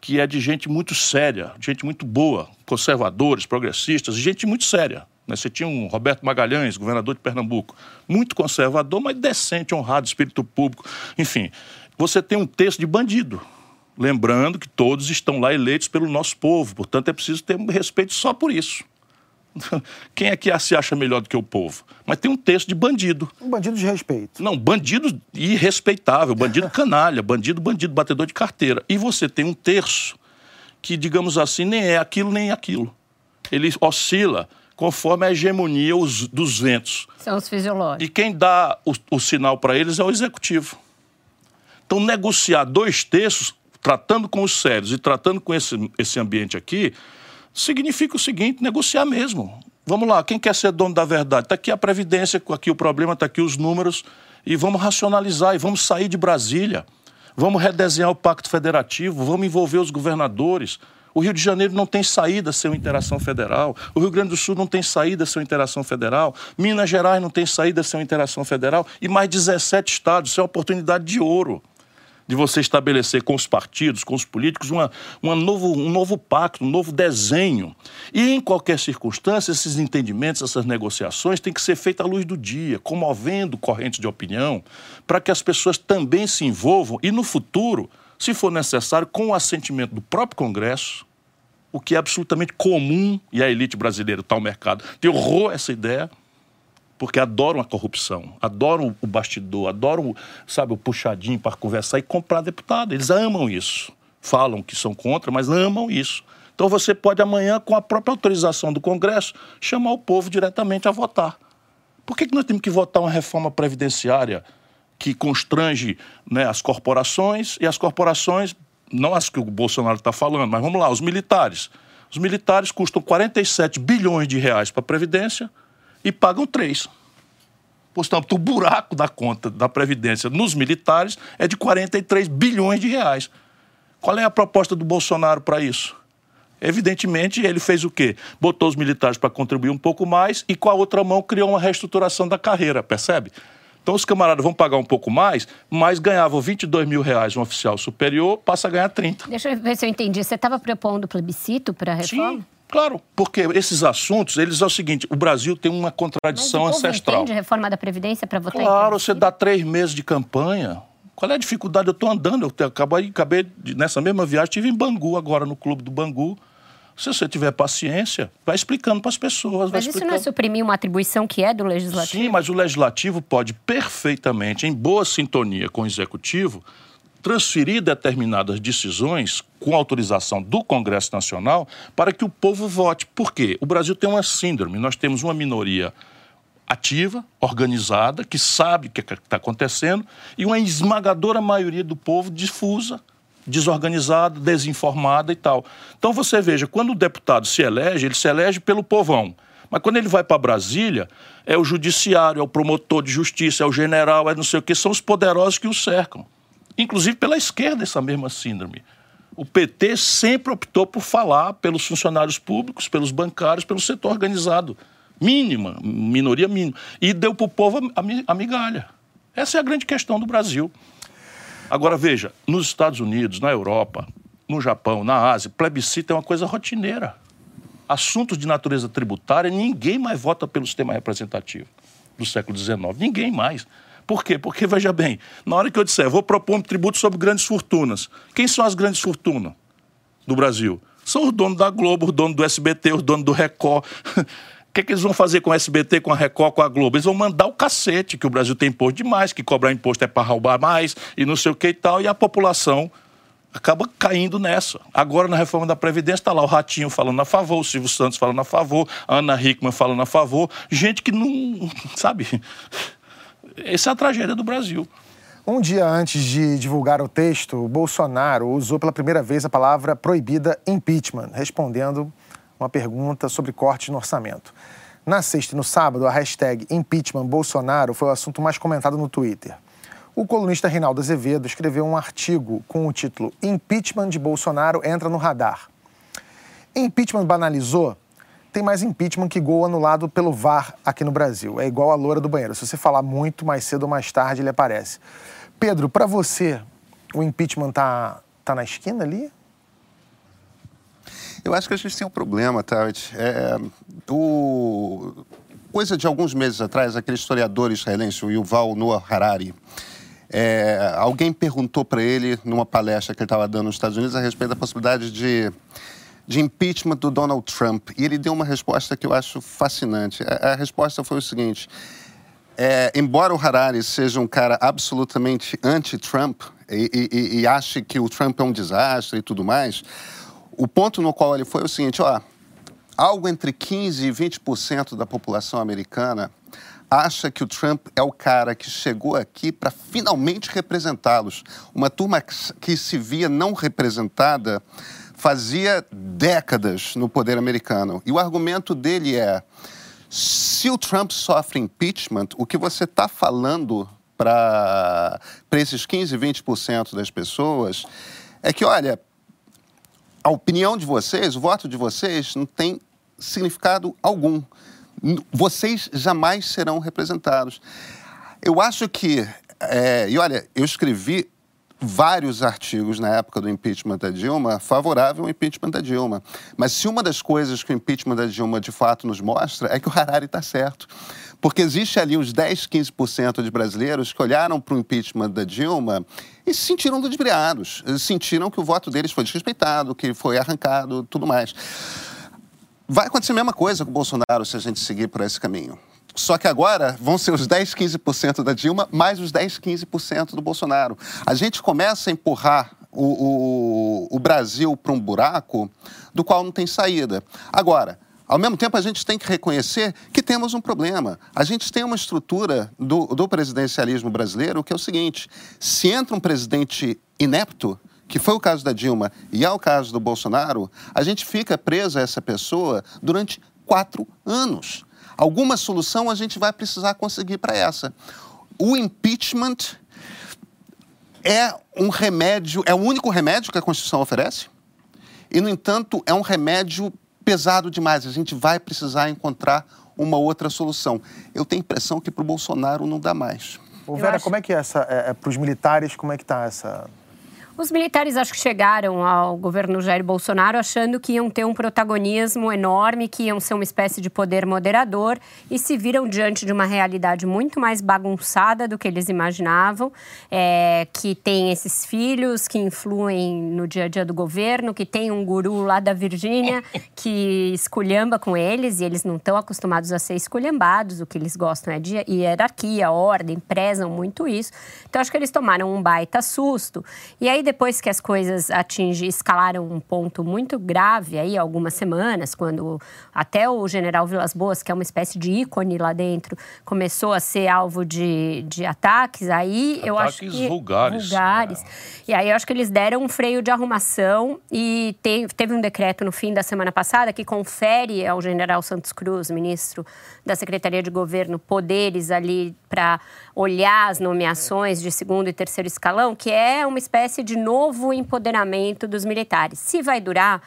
Speaker 2: que é de gente muito séria, gente muito boa, conservadores, progressistas, gente muito séria. Né? Você tinha um Roberto Magalhães, governador de Pernambuco, muito conservador, mas decente, honrado, espírito público. Enfim, você tem um terço de bandido, Lembrando que todos estão lá eleitos pelo nosso povo, portanto é preciso ter um respeito só por isso. Quem é que se acha melhor do que o povo? Mas tem um texto de bandido.
Speaker 1: Um bandido de respeito.
Speaker 2: Não, bandido irrespeitável, bandido canalha, bandido, bandido, batedor de carteira. E você tem um terço que, digamos assim, nem é aquilo nem aquilo. Ele oscila conforme a hegemonia os, dos ventos.
Speaker 3: São os fisiológicos.
Speaker 2: E quem dá o, o sinal para eles é o executivo. Então, negociar dois terços, tratando com os sérios e tratando com esse, esse ambiente aqui, significa o seguinte: negociar mesmo. Vamos lá, quem quer ser dono da verdade? Está aqui a Previdência, aqui o problema, está aqui os números, e vamos racionalizar, e vamos sair de Brasília. Vamos redesenhar o Pacto Federativo, vamos envolver os governadores. O Rio de Janeiro não tem saída sem uma interação federal. O Rio Grande do Sul não tem saída sem uma interação federal. Minas Gerais não tem saída sem uma interação federal. E mais 17 estados. Isso é uma oportunidade de ouro de você estabelecer com os partidos, com os políticos, uma, uma novo, um novo pacto, um novo desenho. E, em qualquer circunstância, esses entendimentos, essas negociações têm que ser feitas à luz do dia, comovendo correntes de opinião, para que as pessoas também se envolvam e, no futuro, se for necessário, com o assentimento do próprio Congresso, o que é absolutamente comum, e a elite brasileira está ao mercado, tem horror essa ideia, porque adoram a corrupção, adoram o bastidor, adoram, sabe, o puxadinho para conversar e comprar deputado. Eles amam isso. Falam que são contra, mas amam isso. Então você pode amanhã, com a própria autorização do Congresso, chamar o povo diretamente a votar. Por que, que nós temos que votar uma reforma previdenciária que constrange né, as corporações e as corporações, não as que o Bolsonaro está falando, mas vamos lá, os militares. Os militares custam 47 bilhões de reais para a Previdência, e pagam três. Portanto, o buraco da conta da Previdência nos militares é de 43 bilhões de reais. Qual é a proposta do Bolsonaro para isso? Evidentemente, ele fez o quê? Botou os militares para contribuir um pouco mais e, com a outra mão, criou uma reestruturação da carreira, percebe? Então, os camaradas vão pagar um pouco mais, mas ganhavam 22 mil reais um oficial superior, passa a ganhar 30.
Speaker 3: Deixa eu ver se eu entendi. Você estava propondo plebiscito para a reforma?
Speaker 2: Sim. Claro, porque esses assuntos, eles é o seguinte, o Brasil tem uma contradição
Speaker 3: Mas
Speaker 2: ancestral.
Speaker 3: entende reforma da Previdência para votar
Speaker 2: Claro, você dá três meses de campanha. Qual é a dificuldade? Eu estou andando, eu acabei, acabei nessa mesma viagem, estive em Bangu agora, no clube do Bangu. Se você tiver paciência, vai explicando para as pessoas.
Speaker 3: Mas
Speaker 2: isso
Speaker 3: não é suprimir uma atribuição que é do legislativo?
Speaker 2: Sim, mas o legislativo pode perfeitamente, em boa sintonia com o executivo, transferir determinadas decisões com autorização do Congresso Nacional para que o povo vote. Por quê? O Brasil tem uma síndrome, nós temos uma minoria ativa, organizada, que sabe o que está acontecendo, e uma esmagadora maioria do povo difusa, desorganizada, desinformada e tal. Então você veja, quando o deputado se elege, ele se elege pelo povão. Mas quando ele vai para Brasília, é o judiciário, é o promotor de justiça, é o general, é não sei o que, são os poderosos que o cercam inclusive pela esquerda, essa mesma síndrome. O PT sempre optou por falar pelos funcionários públicos, pelos bancários, pelo setor organizado. Mínima, minoria mínima. E deu para o povo a migalha. Essa é a grande questão do Brasil. Agora, veja, nos Estados Unidos, na Europa, no Japão, na Ásia, plebiscito é uma coisa rotineira. Assuntos de natureza tributária, ninguém mais vota pelo sistema representativo do século XIX. Ninguém mais. Por quê? Porque, veja bem, na hora que eu disser, vou propor um tributo sobre grandes fortunas, quem são as grandes fortunas do Brasil? São os donos da Globo, os donos do SBT, os donos do Record. O que, é que, eles vão fazer com o SBT, com a Record, com a Globo? Eles vão mandar o cacete, que o Brasil tem imposto demais, que cobrar imposto é para roubar mais e não sei o que e tal, e a população acaba caindo nessa. Agora, na reforma da Previdência, está lá o Ratinho falando a favor, o Silvio Santos falando a favor, a Ana Hickman falando a favor, gente que não, sabe, essa é a tragédia do Brasil.
Speaker 1: Um dia antes de divulgar o texto, Bolsonaro usou pela primeira vez a palavra proibida impeachment, respondendo uma pergunta sobre cortes no orçamento. Na sexta e no sábado, a hashtag impeachment Bolsonaro foi o assunto mais comentado no Twitter. O colunista Reinaldo Azevedo escreveu um artigo com o título Impeachment de Bolsonaro entra no radar. Impeachment banalizou tem mais impeachment que gol anulado pelo VAR aqui no Brasil. É igual a loura do banheiro. Se você falar muito, mais cedo ou mais tarde ele aparece. Pedro, para você, o impeachment tá, tá na esquina ali?
Speaker 4: Eu acho que a gente tem um problema, Tati. É, o... Coisa de alguns meses atrás, aquele historiador israelense, o Yuval Noah Harari, é, alguém perguntou para ele, numa palestra que ele estava dando nos Estados Unidos, a respeito da possibilidade de de impeachment do Donald Trump. E ele deu uma resposta que eu acho fascinante. A, a resposta foi o seguinte: é, embora o Harari seja um cara absolutamente anti-Trump e, e, e, ache que o Trump é um desastre e tudo mais, o ponto no qual ele foi é o seguinte: ó, algo entre 15% e 20% da população americana acha que o Trump é o cara que chegou aqui para finalmente representá-los. Uma turma que se via não representada fazia décadas no poder americano. E o argumento dele é: se o Trump sofre impeachment, o que você está falando para esses 15, 20% das pessoas é que, olha, a opinião de vocês, o voto de vocês não tem significado algum. Vocês jamais serão representados. Eu acho que, é, e olha, eu escrevi vários artigos na época do impeachment da Dilma favorável ao impeachment da Dilma. Mas se uma das coisas que o impeachment da Dilma de fato nos mostra é que o Harari está certo. Porque existe ali uns 10, 15% de brasileiros que olharam para o impeachment da Dilma e se sentiram ludibriados, sentiram que o voto deles foi desrespeitado, que foi arrancado, tudo mais. Vai acontecer a mesma coisa com o Bolsonaro se a gente seguir por esse caminho. Só que agora vão ser os 10, 15% da Dilma mais os 10, 15% do Bolsonaro. A gente começa a empurrar o, o, o Brasil para um buraco do qual não tem saída. Agora, ao mesmo tempo, a gente tem que reconhecer que temos um problema. A gente tem uma estrutura do, do presidencialismo brasileiro que é o seguinte: se entra um presidente inepto, que foi o caso da Dilma e é o caso do Bolsonaro, a gente fica preso a essa pessoa durante quatro anos. Alguma solução a gente vai precisar conseguir para essa. O impeachment é um remédio, é o único remédio que a Constituição oferece, e, no entanto, é um remédio pesado demais. A gente vai precisar encontrar uma outra solução. Eu tenho a impressão que para o Bolsonaro não dá mais.
Speaker 1: Ô Vera, acho... como é que é essa. É, é para os militares, como é que está essa
Speaker 3: os militares acho que chegaram ao governo Jair Bolsonaro achando que iam ter um protagonismo enorme, que iam ser uma espécie de poder moderador e se viram diante de uma realidade muito mais bagunçada do que eles imaginavam, é, que tem esses filhos que influem no dia a dia do governo, que tem um guru lá da Virgínia que esculhamba com eles e eles não estão acostumados a ser esculhambados, o que eles gostam é de hierarquia, ordem, prezam muito isso. Então acho que eles tomaram um baita susto. E aí depois que as coisas atingem, escalaram um ponto muito grave aí, algumas semanas, quando até o general Vilas Boas, que é uma espécie de ícone lá dentro, começou a ser alvo de, de ataques, aí ataques eu acho que...
Speaker 2: vulgares.
Speaker 3: Vulgares. É. E aí eu acho que eles deram um freio de arrumação e te, teve um decreto no fim da semana passada que confere ao general Santos Cruz, ministro da Secretaria de Governo, poderes ali para olhar as nomeações de segundo e terceiro escalão, que é uma espécie de novo empoderamento dos militares. Se vai durar,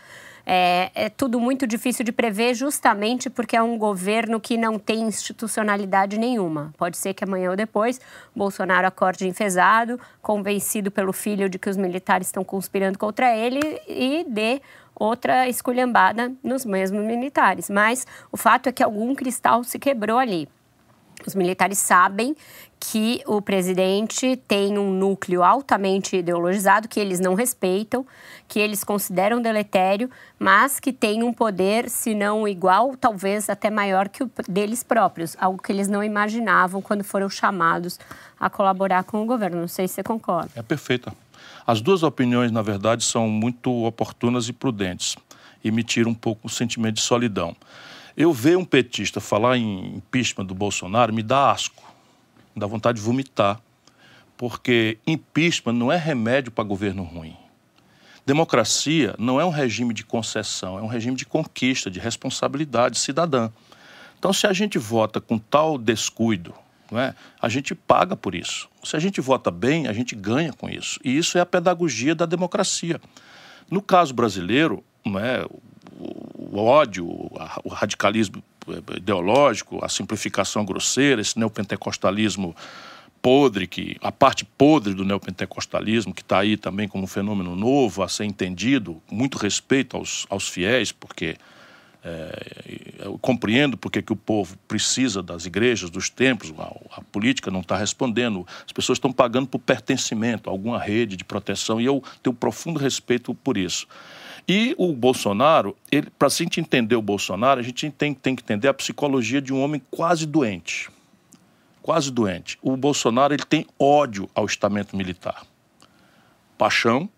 Speaker 3: é, é, tudo muito difícil de prever, justamente porque é um governo que não tem institucionalidade nenhuma. Pode ser que amanhã ou depois Bolsonaro acorde enfesado, convencido pelo filho de que os militares estão conspirando contra ele e dê outra esculhambada nos mesmos militares. Mas o fato é que algum cristal se quebrou ali. Os militares sabem que o presidente tem um núcleo altamente ideologizado, que eles não respeitam, que eles consideram deletério, mas que tem um poder, se não igual, talvez até maior que o deles próprios, algo que eles não imaginavam quando foram chamados a colaborar com o governo. Não sei se você concorda.
Speaker 2: É perfeita. As duas opiniões, na verdade, são muito oportunas e prudentes e me tiram um pouco o sentimento de solidão. Eu ver um petista falar em impeachment do Bolsonaro me dá asco, me dá vontade de vomitar, porque impeachment não é remédio para governo ruim. Democracia não é um regime de concessão, é um regime de conquista, de responsabilidade cidadã. Então, se a gente vota com tal descuido, não é? a gente paga por isso. Se a gente vota bem, a gente ganha com isso. E isso é a pedagogia da democracia. No caso brasileiro, não é? o ódio, o radicalismo ideológico, a simplificação grosseira, esse neopentecostalismo podre, que, a parte podre do neopentecostalismo, que está aí também como um fenômeno novo a ser entendido, muito respeito aos, aos fiéis, porque eu compreendo porque que o povo precisa das igrejas, dos templos, a, a política não está respondendo, as pessoas estão pagando por pertencimento a alguma rede de proteção e eu tenho profundo respeito por isso. E o Bolsonaro, para a gente entender o Bolsonaro, a gente tem, tem que entender a psicologia de um homem quase doente. Quase doente. O Bolsonaro ele tem ódio ao estamento militar. Paixão,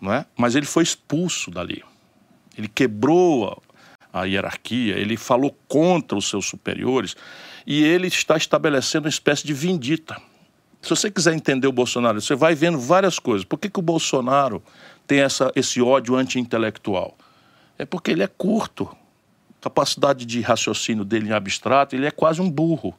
Speaker 2: não é? mas ele foi expulso dali. Ele quebrou a hierarquia, ele falou contra os seus superiores e ele está estabelecendo uma espécie de vindita. Se você quiser entender o Bolsonaro, você vai vendo várias coisas. Por que, que o Bolsonaro tem essa, esse ódio anti-intelectual? É porque ele é curto. A capacidade de raciocínio dele em abstrato, ele é quase um burro.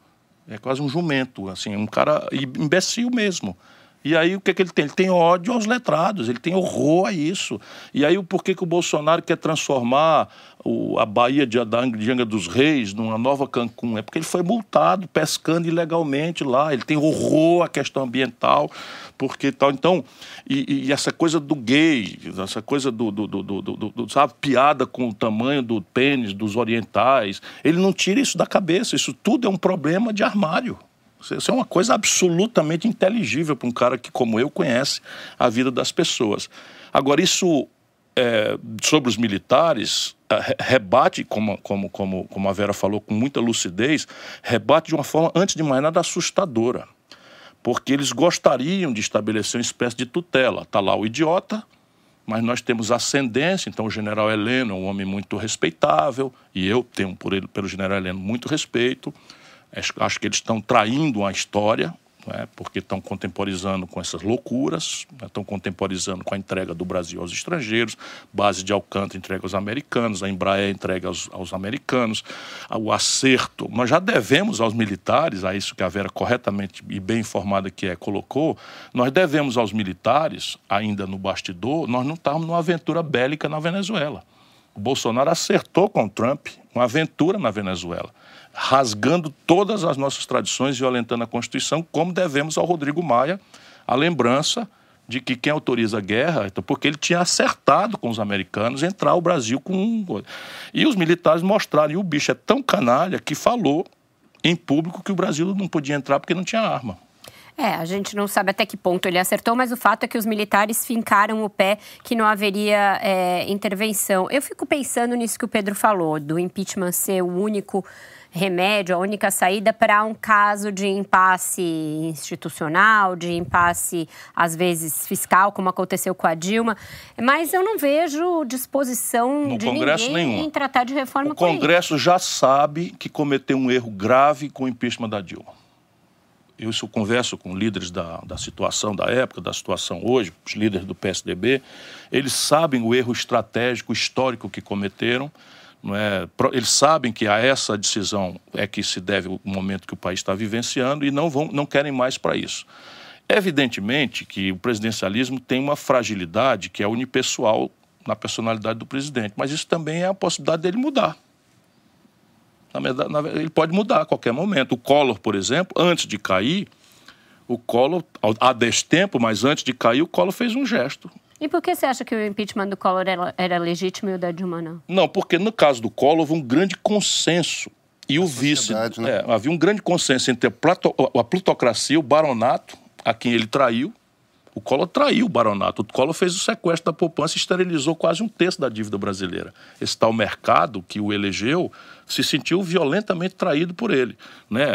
Speaker 2: É quase um jumento, assim, um cara imbecil mesmo. E aí o que, que ele tem? Ele tem ódio aos letrados, ele tem horror a isso. E aí por que, que o Bolsonaro quer transformar o, a Baía de, de Angra dos Reis numa nova Cancún? É porque ele foi multado pescando ilegalmente lá. Ele tem horror à questão ambiental, porque tal. Então, e, e essa coisa do gay, essa coisa do, do, do, do, do, sabe, piada com o tamanho do pênis dos orientais, ele não tira isso da cabeça. Isso tudo é um problema de armário. Isso é uma coisa absolutamente inteligível para um cara que, como eu, conhece a vida das pessoas. Agora, isso é, sobre os militares é, rebate, como, como, como, como a Vera falou com muita lucidez, rebate de uma forma, antes de mais nada, assustadora. Porque eles gostariam de estabelecer uma espécie de tutela. Está lá o idiota, mas nós temos ascendência, então o general Heleno é um homem muito respeitável, e eu tenho por ele, pelo general Heleno muito respeito. Acho que eles estão traindo a história, é? porque estão contemporizando com essas loucuras, né? estão contemporizando com a entrega do Brasil aos estrangeiros, base de Alcântara entrega aos americanos, a Embraer entrega aos, aos, americanos, o acerto. Nós já devemos aos militares, a isso que a Vera corretamente e bem informada que é colocou, nós devemos aos militares, ainda no bastidor, nós não estávamos numa aventura bélica na Venezuela. O Bolsonaro acertou com o Trump uma aventura na Venezuela rasgando todas as nossas tradições, violentando a Constituição, como devemos ao Rodrigo Maia a lembrança de que quem autoriza a guerra, então, porque ele tinha acertado com os americanos entrar o Brasil com um. E os militares mostraram, e o bicho é tão canalha que falou em público que o Brasil não podia entrar porque não tinha arma.
Speaker 3: É, a gente não sabe até que ponto ele acertou, mas o fato é que os militares fincaram o pé que não haveria é, intervenção. Eu fico pensando nisso que o Pedro falou, do impeachment ser o único remédio, a única saída para um caso de impasse institucional, de impasse, às vezes, fiscal, como aconteceu com a Dilma. Mas eu não vejo disposição
Speaker 2: no
Speaker 3: de
Speaker 2: Congresso
Speaker 3: ninguém em tratar de reforma
Speaker 2: O Congresso já sabe que cometeu um erro grave com o impeachment da Dilma. Eu, isso converso com líderes da, da situação da época, da situação hoje, os líderes do PSDB, eles sabem o erro estratégico, histórico que cometeram é? Eles sabem que a essa decisão é que se deve o momento que o país está vivenciando e não, vão, não querem mais para isso. Evidentemente que o presidencialismo tem uma fragilidade que é unipessoal na personalidade do presidente, mas isso também é a possibilidade dele mudar. Na verdade, ele pode mudar a qualquer momento. O Collor, por exemplo, antes de cair, o Collor, há destempo, mas antes de cair, o Collor fez um gesto.
Speaker 3: E por que você acha que o impeachment do Collor era, era legítimo e o da Dilma não?
Speaker 2: Não, porque no caso do Collor houve um grande consenso. E o vice. Né? É, havia um grande consenso entre a, plato, a plutocracia, o baronato, a quem ele traiu. O Collor traiu o baronato. O Collor fez o sequestro da poupança e esterilizou quase um terço da dívida brasileira. Esse tal mercado que o elegeu se sentiu violentamente traído por ele. Né?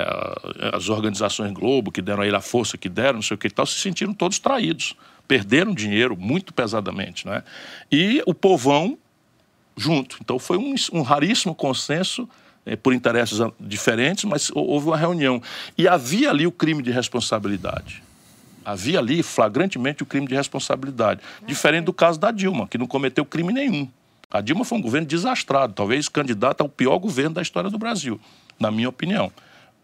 Speaker 2: As organizações Globo, que deram a ele a força que deram, não sei o que e tal, se sentiram todos traídos perderam dinheiro muito pesadamente. Né? E o povão junto. Então foi um, um raríssimo consenso é, por interesses diferentes, mas houve uma reunião. E havia ali o crime de responsabilidade. Havia ali flagrantemente o crime de responsabilidade. Diferente do caso da Dilma, que não cometeu crime nenhum. A Dilma foi um governo desastrado, talvez candidato ao pior governo da história do Brasil, na minha opinião.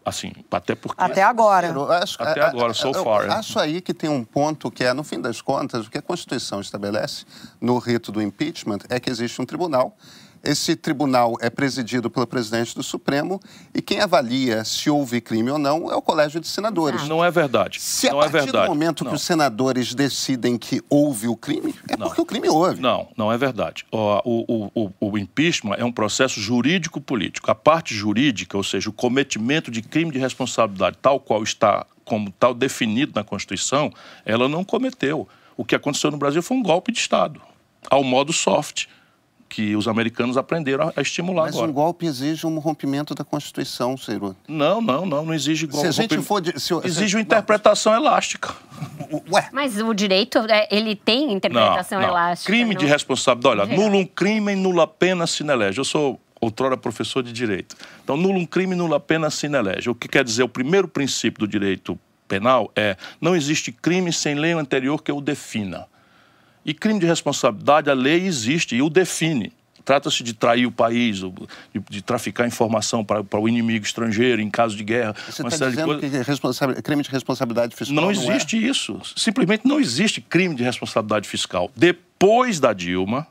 Speaker 2: Assim, até porque.
Speaker 5: Até agora.
Speaker 2: Acho, até agora, so far.
Speaker 4: Eu acho aí que tem um ponto que é, no fim das contas, o que a Constituição estabelece no rito do impeachment é que existe um tribunal esse tribunal é presidido pelo presidente do Supremo e quem avalia se houve crime ou não é o Colégio de Senadores.
Speaker 2: Não é verdade.
Speaker 4: Se
Speaker 2: não
Speaker 4: a partir
Speaker 2: é verdade.
Speaker 4: do momento
Speaker 2: não.
Speaker 4: que os senadores decidem que houve o crime, é não. porque o crime houve.
Speaker 2: Não, não é verdade. O, o, o, o impeachment é um processo jurídico-político. A parte jurídica, ou seja, o cometimento de crime de responsabilidade, tal qual está como tal definido na Constituição, ela não cometeu. O que aconteceu no Brasil foi um golpe de Estado ao modo soft que os americanos aprenderam a estimular
Speaker 4: Mas
Speaker 2: agora.
Speaker 4: um golpe exige um rompimento da Constituição, Ciro.
Speaker 2: Não, não, não, não exige golpe.
Speaker 4: Se a gente for... De, se,
Speaker 2: exige
Speaker 4: se,
Speaker 2: uma interpretação elástica.
Speaker 4: Ué?
Speaker 3: Mas o direito, é, ele tem interpretação
Speaker 2: não, não.
Speaker 3: elástica.
Speaker 2: Crime
Speaker 3: não?
Speaker 2: de responsabilidade. Olha, nulo um crime, nula pena, sine elege. Eu sou outrora professor de direito. Então, nulo um crime, nula pena, sine elege. O que quer dizer, o primeiro princípio do direito penal é não existe crime sem lei anterior que o defina. E crime de responsabilidade, a lei existe e o define. Trata-se de trair o país, de, de traficar informação para, para, o inimigo estrangeiro em caso de guerra.
Speaker 4: Você está dizendo que responsa... crime de responsabilidade fiscal
Speaker 2: não,
Speaker 4: não
Speaker 2: existe
Speaker 4: é?
Speaker 2: isso. Simplesmente não existe crime de responsabilidade fiscal. Depois da Dilma,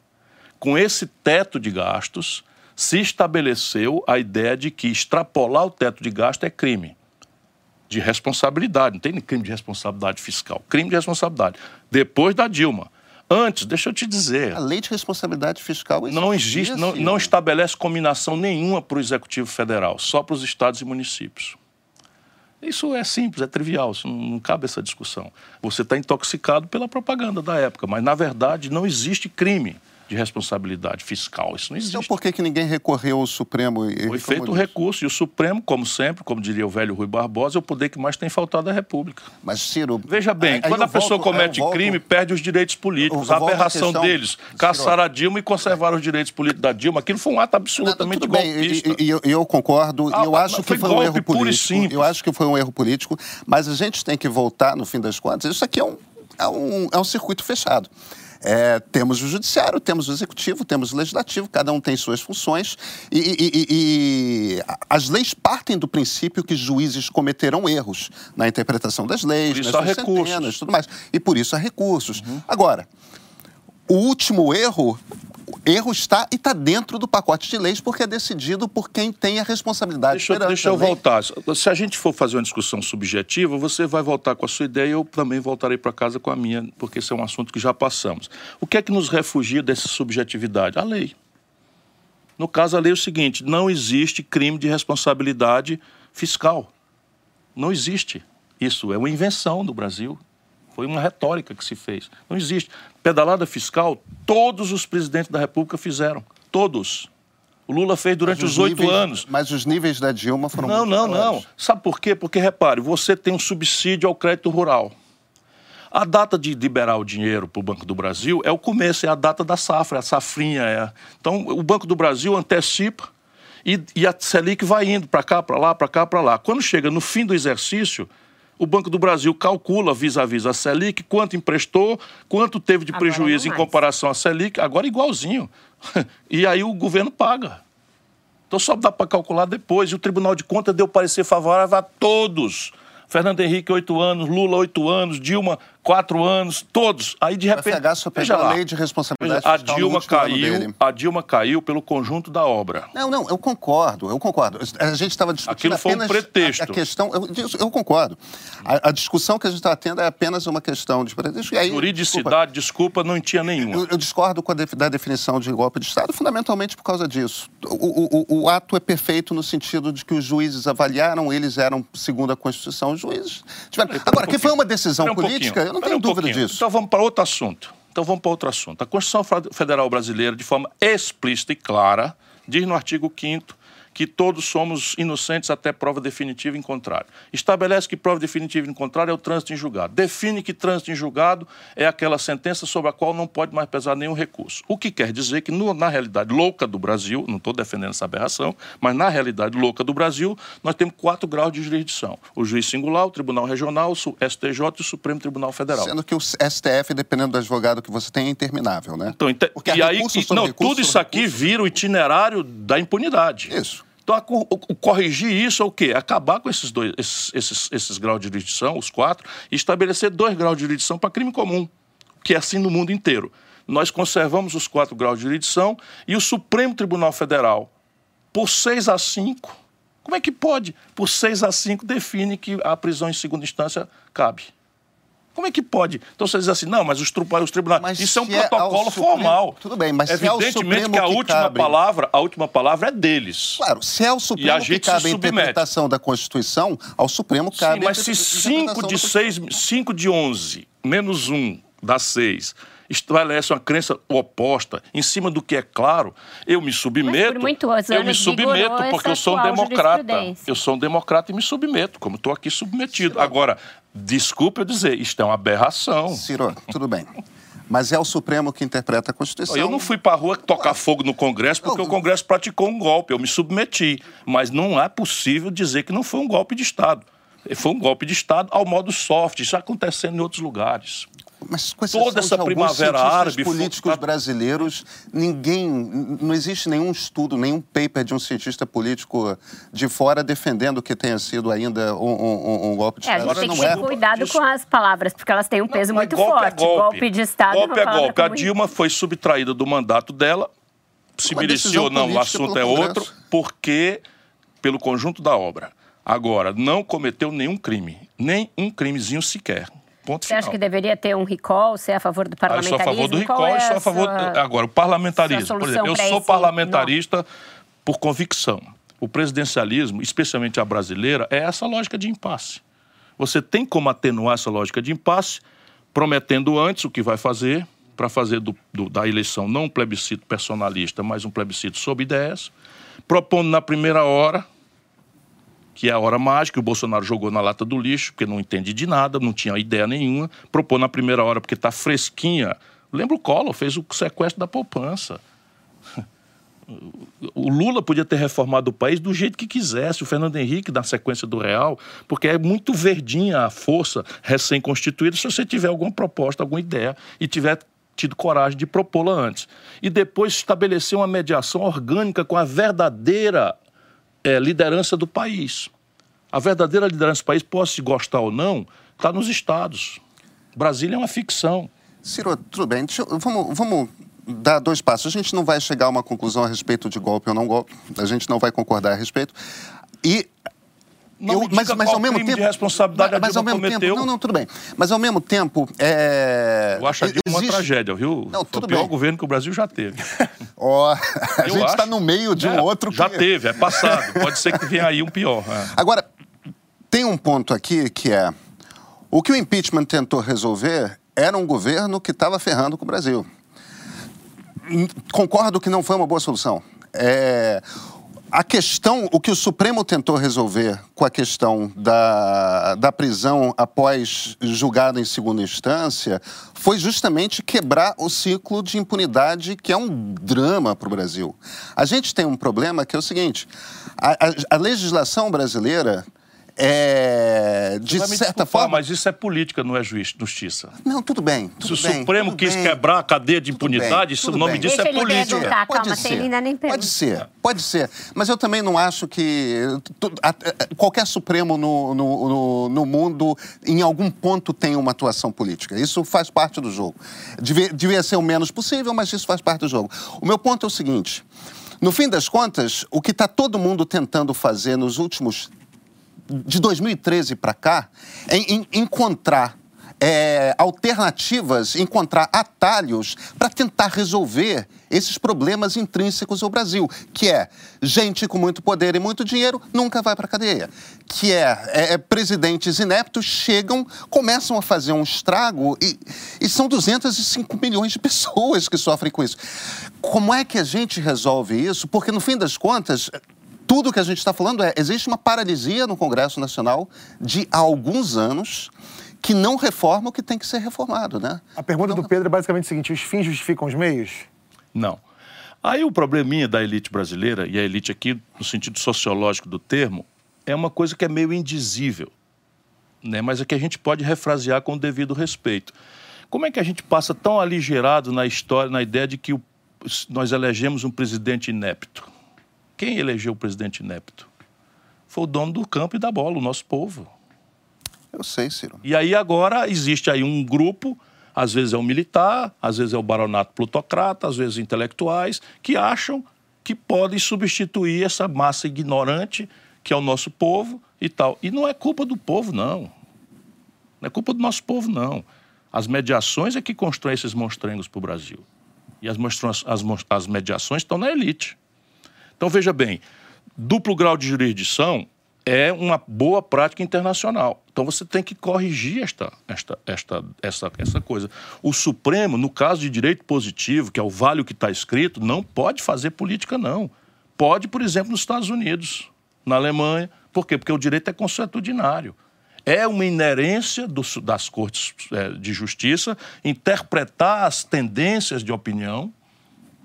Speaker 2: com esse teto de gastos, se estabeleceu a ideia de que extrapolar o teto de gasto é crime de responsabilidade. Não tem crime de responsabilidade fiscal. Crime de responsabilidade. Depois da Dilma. Antes, deixa eu te dizer.
Speaker 4: A lei de responsabilidade fiscal existe.
Speaker 2: Não existe, não, não estabelece combinação nenhuma para o Executivo Federal, só para os estados e municípios. Isso é simples, é trivial, isso não, não cabe essa discussão. Você está intoxicado pela propaganda da época, mas na verdade não existe crime de responsabilidade fiscal. Isso não existe.
Speaker 4: Então por que, que ninguém recorreu ao Supremo? E
Speaker 2: Foi feito o recurso e o Supremo, como sempre, como diria o velho Rui Barbosa, é o poder que mais tem faltado à República.
Speaker 4: Mas, Ciro...
Speaker 2: Veja bem, quando a pessoa
Speaker 4: volto,
Speaker 2: comete
Speaker 4: volto,
Speaker 2: crime, perde os direitos políticos.
Speaker 4: Eu,
Speaker 2: eu a aberração questão, deles, caçar a Dilma e conservar os direitos políticos da Dilma, aquilo foi um ato absolutamente
Speaker 4: não,
Speaker 2: golpista.
Speaker 4: Bem, e, e eu, eu, concordo,
Speaker 2: ah,
Speaker 4: eu acho que foi um erro político. Eu acho que foi um erro político, mas a gente tem que voltar, no fim das contas, isso aqui é um, é um, é um circuito fechado. É, temos o judiciário, temos o executivo, temos o legislativo, cada um tem suas funções e, e, e, as leis partem do princípio que juízes cometerão erros na interpretação das leis,
Speaker 2: nas recursos.
Speaker 4: tudo mais. E por isso há recursos. Uhum. Agora, o último erro, o erro está e está dentro do pacote de leis porque é decidido por quem tem a responsabilidade.
Speaker 2: Deixa, deixa eu voltar. Se a gente for fazer uma discussão subjetiva, você vai voltar com a sua ideia e eu também voltarei para casa com a minha, porque esse é um assunto que já passamos. O que é que nos refugia dessa subjetividade? A lei. No caso, a lei é o seguinte: não existe crime de responsabilidade fiscal. Não existe. Isso é uma invenção do Brasil. Foi uma retórica que se fez. Não existe. Pedalada fiscal, todos os presidentes da República fizeram. Todos. O Lula fez durante os oito anos.
Speaker 4: Mas os níveis da Dilma foram
Speaker 2: Não, não,
Speaker 4: maiores.
Speaker 2: não. Sabe por quê? Porque, repare, você tem um subsídio ao crédito rural. A data de liberar o dinheiro para o Banco do Brasil é o começo, é a data da safra, a safrinha. É. Então, o Banco do Brasil antecipa e, e a Selic vai indo para cá, para lá, para cá, para lá. Quando chega no fim do exercício, o Banco do Brasil calcula vis-à-vis a Selic quanto emprestou, quanto teve de
Speaker 3: Agora
Speaker 2: prejuízo em comparação à Selic, agora igualzinho. E aí o governo paga. Então só dá para calcular depois. E o Tribunal de Contas deu parecer favorável a todos. Fernando Henrique, oito anos, Lula, oito anos, Dilma, quatro anos, todos. Aí de
Speaker 4: O
Speaker 2: repente.
Speaker 4: FH só
Speaker 2: veja
Speaker 4: pegou a lei de responsabilidade
Speaker 2: Veja, a Dilma caiu,
Speaker 4: dele.
Speaker 2: a Dilma caiu pelo conjunto da obra.
Speaker 4: Não, não, eu concordo, eu concordo. A gente estava discutindo
Speaker 2: Aquilo foi um pretexto.
Speaker 4: A, a questão, eu, eu concordo. A, a discussão que a gente está tendo é apenas uma questão de pretexto. E aí,
Speaker 2: Juridicidade, desculpa, não tinha nenhuma.
Speaker 4: Eu, eu discordo com a da definição de golpe de Estado, fundamentalmente por causa disso. O, o- o- o ato é perfeito no sentido de que os juízes avaliaram, eles eram, segundo a Constituição, os juízes. tiveram-
Speaker 2: Espera um
Speaker 4: Agora, que foi uma decisão
Speaker 2: um
Speaker 4: política. Eu não
Speaker 2: Espera
Speaker 4: tenho
Speaker 2: um
Speaker 4: dúvida
Speaker 2: pouquinho.
Speaker 4: disso.
Speaker 2: Então vamos para outro assunto. Então vamos para outro assunto. A Constituição Federal Brasileira, de forma explícita e clara, diz no artigo 5 que todos somos inocentes até prova definitiva em contrário. Estabelece que prova definitiva em contrário é o trânsito em julgado. Define que trânsito em julgado é aquela sentença sobre a qual não pode mais pesar nenhum recurso. O que quer dizer que, no- na realidade louca do Brasil, não estou defendendo essa aberração, mas na realidade louca do Brasil, nós temos quatro graus de jurisdição: o juiz singular, o Tribunal Regional, o STJ e o Supremo Tribunal Federal.
Speaker 4: Sendo que o STF, dependendo do advogado que você tem, é interminável, né?
Speaker 2: Então,
Speaker 4: Porque
Speaker 2: e aí,
Speaker 4: recurso
Speaker 2: e- não,
Speaker 4: recurso
Speaker 2: tudo isso
Speaker 4: sobre
Speaker 2: aqui
Speaker 4: recurso.
Speaker 2: vira o itinerário da impunidade.
Speaker 4: Isso.
Speaker 2: Então, a o- corrigir isso é o quê? Acabar com esses dois, esses, esses, esses graus de jurisdição, os quatro, e estabelecer dois graus de jurisdição para crime comum, que é assim no mundo inteiro. Nós conservamos os quatro graus de jurisdição e o Supremo Tribunal Federal, por 6 a 5, como é que pode? Por 6 a 5 define que a prisão em segunda instância cabe. Como é que pode? Então você diz assim, não, mas os, os tribunais.
Speaker 4: Mas
Speaker 2: Isso é um
Speaker 4: é
Speaker 2: protocolo
Speaker 4: Supremo-
Speaker 2: formal.
Speaker 4: Tudo bem, mas se é
Speaker 2: Evidentemente
Speaker 4: Supremo
Speaker 2: que a
Speaker 4: que
Speaker 2: última
Speaker 4: cabe-
Speaker 2: palavra, a última palavra é deles.
Speaker 4: Claro, se é o Supremo
Speaker 2: a
Speaker 4: que
Speaker 2: gente
Speaker 4: cabe
Speaker 2: se
Speaker 4: a interpretação da Constituição, ao Supremo
Speaker 2: Sim,
Speaker 4: cabe
Speaker 2: mas
Speaker 4: a
Speaker 2: se
Speaker 4: interpretação
Speaker 2: 5
Speaker 4: da
Speaker 2: de,
Speaker 4: Constituição.
Speaker 2: 6, 5 de 11 menos 1 dá 6 estabelece uma crença oposta em cima do que é claro, eu me submeto. eu me submeto porque eu sou um democrata. Eu sou um democrata e me submeto, como estou aqui submetido. Ciro. Agora, desculpe eu dizer, isto é uma aberração.
Speaker 4: Ciro, tudo bem. Mas é o Supremo que interpreta a Constituição.
Speaker 2: Eu não fui para a rua tocar fogo no Congresso porque o Congresso praticou um golpe. Eu me submeti. Mas não é possível dizer que não foi um golpe de Estado. Foi um golpe de Estado ao modo soft, isso acontecendo em outros lugares.
Speaker 4: Mas com toda essa primavera árabe políticos foi... brasileiros, ninguém, não existe nenhum estudo, nenhum paper de um cientista político de fora defendendo que tenha sido ainda um, um, um golpe de
Speaker 3: é,
Speaker 4: Estado.
Speaker 3: A gente tem que ter é. cuidado com as palavras, porque elas têm um peso não, muito golpe é forte. É golpe. golpe. de Estado.
Speaker 2: Golpe é golpe. A Dilma foi subtraída do mandato dela. Se merecia ou não, o assunto é outro, porque pelo conjunto da obra. Agora, não cometeu nenhum crime, nem um crimezinho sequer. Ponto
Speaker 3: Você acha que deveria ter um recall? Você é a favor do parlamentarismo?
Speaker 2: Ah, eu sou a favor do recall e é sou a favor. Sua... Agora, o parlamentarismo. Por exemplo, eu sou parlamentarista não. por convicção. O presidencialismo, especialmente a brasileira, é essa lógica de impasse. Você tem como atenuar essa lógica de impasse, prometendo antes o que vai fazer, para fazer do, do, da eleição não um plebiscito personalista, mas um plebiscito sob ideias, propondo na primeira hora que é a hora mágica, o Bolsonaro jogou na lata do lixo, porque não entende de nada, não tinha ideia nenhuma, propôs na primeira hora porque está fresquinha. Lembra o Collor, fez o sequestro da poupança. O Lula podia ter reformado o país do jeito que quisesse, o Fernando Henrique na sequência do Real, porque é muito verdinha a força recém-constituída se você tiver alguma proposta, alguma ideia e tiver tido coragem de propô-la antes. E depois estabelecer uma mediação orgânica com a verdadeira é, liderança do país. A verdadeira liderança do país, possa se gostar ou não, está nos estados. Brasília é uma ficção.
Speaker 4: Ciro, tudo bem. Eu, vamos, vamos dar dois passos. A gente não vai chegar a uma conclusão a respeito de golpe ou não golpe. A gente não vai concordar a respeito. E
Speaker 2: não eu, mas, mas ao mesmo tempo, de responsabilidade
Speaker 4: mas,
Speaker 2: mas ao
Speaker 4: mesmo
Speaker 2: cometeu.
Speaker 4: tempo, não, não, tudo bem. Mas ao mesmo tempo, é...
Speaker 2: Eu acho a Dilma existe... uma tragédia, viu? Não, tudo Foi o pior bem. governo que o Brasil já teve.
Speaker 4: Oh, a eu gente está no meio de um é, outro.
Speaker 2: Já que... teve, é passado. Pode ser que venha aí um pior. É.
Speaker 4: Agora, tem um ponto aqui que é o que o impeachment tentou resolver era um governo que estava ferrando com o Brasil. Concordo que não foi uma boa solução. É, a questão, o que o Supremo tentou resolver com a questão da, da prisão após julgado em segunda instância foi justamente quebrar o ciclo de impunidade que é um drama para o Brasil. A gente tem um problema que é o seguinte: a, a, a legislação brasileira é, de certa forma.
Speaker 2: Mas isso é política, não é justiça.
Speaker 4: Não, tudo bem. Tudo
Speaker 2: Se o
Speaker 4: bem,
Speaker 2: Supremo quis bem. quebrar a cadeia de impunidade, isso, o nome bem. disso Deixa é política.
Speaker 3: Educar, pode calma, ser. Nem
Speaker 4: pode ser, pode ser. Mas eu também não acho que qualquer Supremo no, no, no, no mundo, em algum ponto, tem uma atuação política. Isso faz parte do jogo. Devia, devia ser o menos possível, mas isso faz parte do jogo. O meu ponto é o seguinte. No fim das contas, o que está todo mundo tentando fazer nos últimos de 2013 para cá é em encontrar é, alternativas, encontrar atalhos para tentar resolver esses problemas intrínsecos ao Brasil, que é gente com muito poder e muito dinheiro nunca vai para a cadeia, que é, é, é, presidentes ineptos chegam, começam a fazer um estrago e, e são 205 milhões de pessoas que sofrem com isso. Como é que a gente resolve isso? Porque no fim das contas tudo que a gente está falando é: existe uma paralisia no Congresso Nacional de há alguns anos que não reforma o que tem que ser reformado, né?
Speaker 1: A pergunta do Pedro é basicamente o seguinte: os fins justificam os meios?
Speaker 2: Não. Aí o probleminha da elite brasileira, e a elite aqui, no sentido sociológico do termo, é uma coisa que é meio indizível, né? mas é que a gente pode refrasear com o devido respeito. Como é que a gente passa tão aligerado na história, na ideia de que o, nós elegemos um presidente inepto? Quem elegeu o presidente inepto? Foi o dono do campo e da bola, o nosso povo.
Speaker 4: Eu sei, Ciro.
Speaker 2: E aí agora existe aí um grupo, às vezes é um militar, às vezes é o baronato plutocrata, às vezes intelectuais, que acham que podem substituir essa massa ignorante que é o nosso povo e tal. E não é culpa do povo, não. Não é culpa do nosso povo, não. As mediações é que constroem esses monstrengos para o Brasil. E as, as, as mediações estão na elite. Então, veja bem, duplo grau de jurisdição é uma boa prática internacional. Então você tem que corrigir esta, esta, esta, essa, essa coisa. O Supremo, no caso de direito positivo, que é o vale que está escrito, não pode fazer política, não. Pode, por exemplo, nos Estados Unidos, na Alemanha. Por quê? Porque o direito é consuetudinário. É uma inerência do, das cortes é, de justiça interpretar as tendências de opinião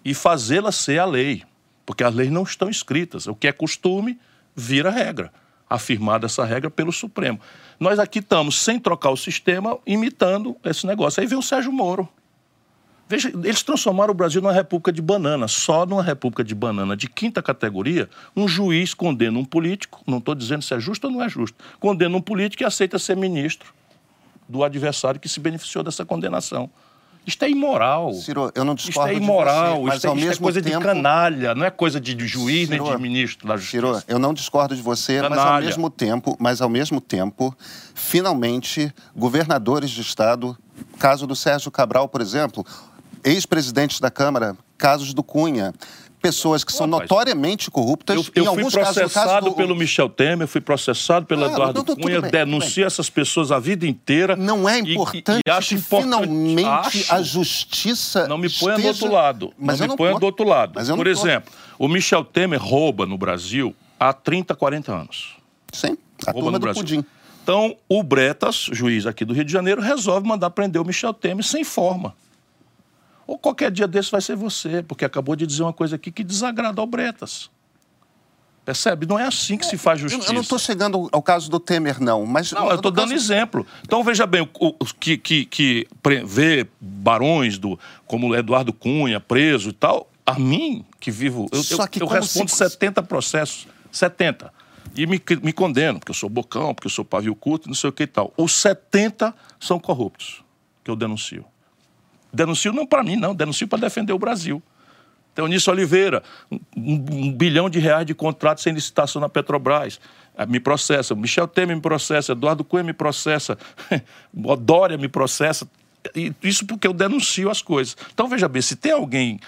Speaker 2: e fazê-las ser a lei. Porque as leis não estão escritas. O que é costume vira regra afirmada essa regra pelo Supremo. Nós aqui estamos, sem trocar o sistema, imitando esse negócio. Aí vem o Sérgio Moro. Veja, eles transformaram o Brasil numa república de banana. Só numa república de banana de quinta categoria, um juiz condena um político, não estou dizendo se é justo ou não é justo, condena um político e aceita ser ministro do adversário que se beneficiou dessa condenação. Isto é imoral.
Speaker 4: Ciro, eu não discordo
Speaker 2: Isto é imoral,
Speaker 4: você,
Speaker 2: isto, é, isto é coisa
Speaker 4: tempo...
Speaker 2: de canalha, não é coisa de juiz Ciro, nem de ministro da Justiça.
Speaker 4: Ciro, eu não discordo de você, canalha. mas ao mesmo tempo, mas ao mesmo tempo, finalmente, governadores de estado, caso do Sérgio Cabral, por exemplo, ex-presidentes da Câmara, casos do Cunha, pessoas que são notoriamente corruptas.
Speaker 2: Eu, eu fui processado casos, do... pelo Michel Temer, fui processado pelo ah, Eduardo não, Cunha, denuncio essas pessoas a vida inteira.
Speaker 4: Não é importante e, e acho que finalmente acho, a justiça
Speaker 2: Não me ponha esteja... do outro lado. Mas não me ponha do outro lado. Por exemplo, o Michel Temer rouba no Brasil há 30, 40 anos.
Speaker 4: Sim, a rouba no Brasil. Pudim.
Speaker 2: Então, o Bretas, juiz aqui do Rio de Janeiro, resolve mandar prender o Michel Temer sem forma. Ou qualquer dia desse vai ser você, porque acabou de dizer uma coisa aqui que desagrada ao Bretas. Percebe? Não é assim que se faz justiça.
Speaker 4: Eu não estou chegando ao caso do Temer, não. Mas
Speaker 2: não, eu estou dando caso... exemplo. Então, veja bem, o, o, que, que, que vê barões do, como Eduardo Cunha preso e tal, a mim, que vivo. Eu, eu, eu respondo se... 70 processos. 70. E me, me condeno, porque eu sou bocão, porque eu sou pavio curto, não sei o que e tal. Os 70 são corruptos que eu denuncio. Denuncio não para mim, não, denuncio para defender o Brasil. Teonício Oliveira, um, um, bilhão de reais de contratos sem licitação na Petrobras. Ah, me processa. Michel Temer me processa. Eduardo Cunha me processa. Dória me processa. E isso porque eu denuncio as coisas. Então, veja bem, se tem alguém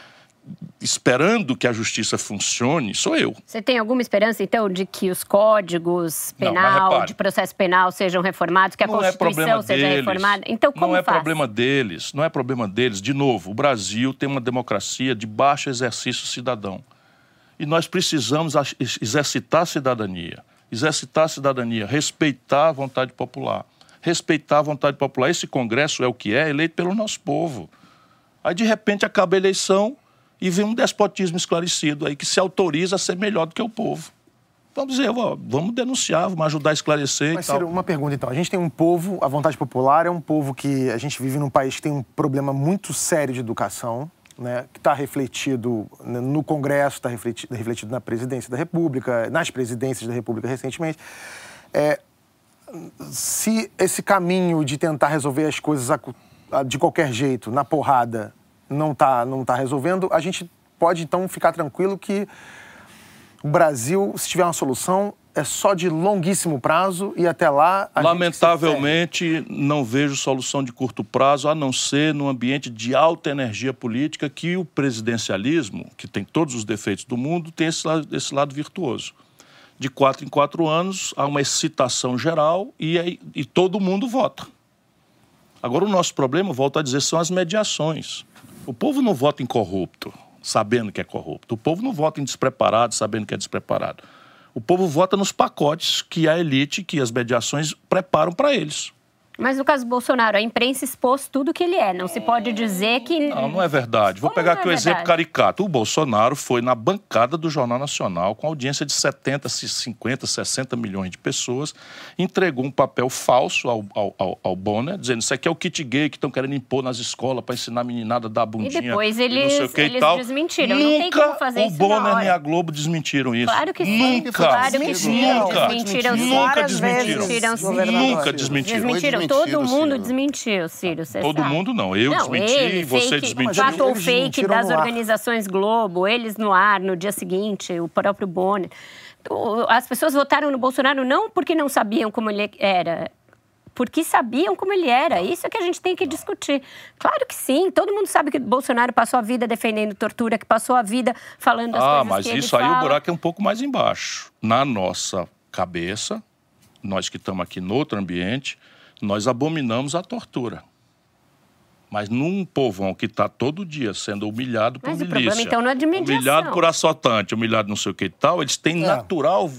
Speaker 2: esperando que a justiça funcione, sou eu.
Speaker 3: Você tem alguma esperança, então, de que os códigos penal, não, de processo penal sejam reformados, que a não é Constituição é seja deles, reformada? Então, como
Speaker 2: Não é
Speaker 3: faz?
Speaker 2: problema deles, não é problema deles. De novo, o Brasil tem uma democracia de baixo exercício cidadão. E nós precisamos exercitar a cidadania. Exercitar a cidadania, respeitar a vontade popular. Respeitar a vontade popular. Esse Congresso é o que é, eleito pelo nosso povo. Aí, de repente, acaba a eleição, e vem um despotismo esclarecido aí que se autoriza a ser melhor do que o povo. Vamos dizer, ó, vamos denunciar, vamos ajudar a esclarecer
Speaker 1: Mas,
Speaker 2: e tal.
Speaker 1: Ciro, uma pergunta então. A gente tem um povo, a vontade popular é um povo que a gente vive num país que tem um problema muito sério de educação, né, que está refletido no Congresso, está refletido, refletido, na presidência da República, nas presidências da República recentemente. É, se esse caminho de tentar resolver as coisas de qualquer jeito, na porrada, não está não tá resolvendo, a gente pode então ficar tranquilo que o Brasil, se tiver uma solução, é só de longuíssimo prazo e até lá.
Speaker 2: Lamentavelmente, não vejo solução de curto prazo, a não ser num ambiente de alta energia política que o presidencialismo, que tem todos os defeitos do mundo, tem esse lado, esse lado virtuoso. De quatro em quatro anos, há uma excitação geral e, e todo mundo vota. Agora, o nosso problema, volto a dizer, são as mediações. O povo não vota em corrupto, sabendo que é corrupto. O povo não vota em despreparado, sabendo que é despreparado. O povo vota nos pacotes que a elite, que as mediações preparam para eles.
Speaker 3: Mas no caso do Bolsonaro, a imprensa expôs tudo que ele é. Não se pode dizer que.
Speaker 2: Não, não é verdade. Vou Como pegar aqui é o exemplo caricato. O Bolsonaro foi na bancada do Jornal Nacional, com audiência de 70, 50, 60 milhões de pessoas, entregou um papel falso ao, ao, ao, ao Bonner, dizendo: Isso aqui é o kit gay que estão querendo impor nas escolas para ensinar a meninada a dar bundinha.
Speaker 3: E depois eles,
Speaker 2: não sei o que
Speaker 3: eles
Speaker 2: e tal.
Speaker 3: desmentiram.
Speaker 2: Nunca
Speaker 3: não tem como fazer
Speaker 2: o
Speaker 3: isso.
Speaker 2: O Bonner nem a Globo desmentiram isso.
Speaker 3: Claro que sim.
Speaker 2: Nunca.
Speaker 3: Claro que sim.
Speaker 2: Nunca.
Speaker 3: Desmentiram.
Speaker 2: Nunca desmentiram.
Speaker 3: Desmentiram.
Speaker 2: Nunca desmentiram.
Speaker 3: Todo mundo desmentiu, Ciro.
Speaker 2: Todo
Speaker 3: sabe.
Speaker 2: mundo não. Eu
Speaker 3: não,
Speaker 2: desmenti,
Speaker 3: ele,
Speaker 2: você
Speaker 3: fake,
Speaker 2: desmentiu.
Speaker 3: Fato fake das organizações Globo, eles no ar no dia seguinte, o próprio Bonner. As pessoas votaram no Bolsonaro não porque não sabiam como ele era, porque sabiam como ele era. Isso é que a gente tem que discutir. Claro que sim, todo mundo sabe que Bolsonaro passou a vida defendendo tortura, que passou a vida falando as
Speaker 2: ah,
Speaker 3: coisas
Speaker 2: mas
Speaker 3: que
Speaker 2: isso
Speaker 3: ele
Speaker 2: aí
Speaker 3: fala.
Speaker 2: o buraco é um pouco mais embaixo. Na nossa cabeça, nós que estamos aqui no outro ambiente, nós abominamos a tortura. Mas num povão que está todo dia sendo humilhado por
Speaker 3: Mas o
Speaker 2: milícia,
Speaker 3: problema, então, não é de mediação.
Speaker 2: humilhado por assaltante, humilhado não sei o que e tal, eles têm
Speaker 1: É.
Speaker 2: natural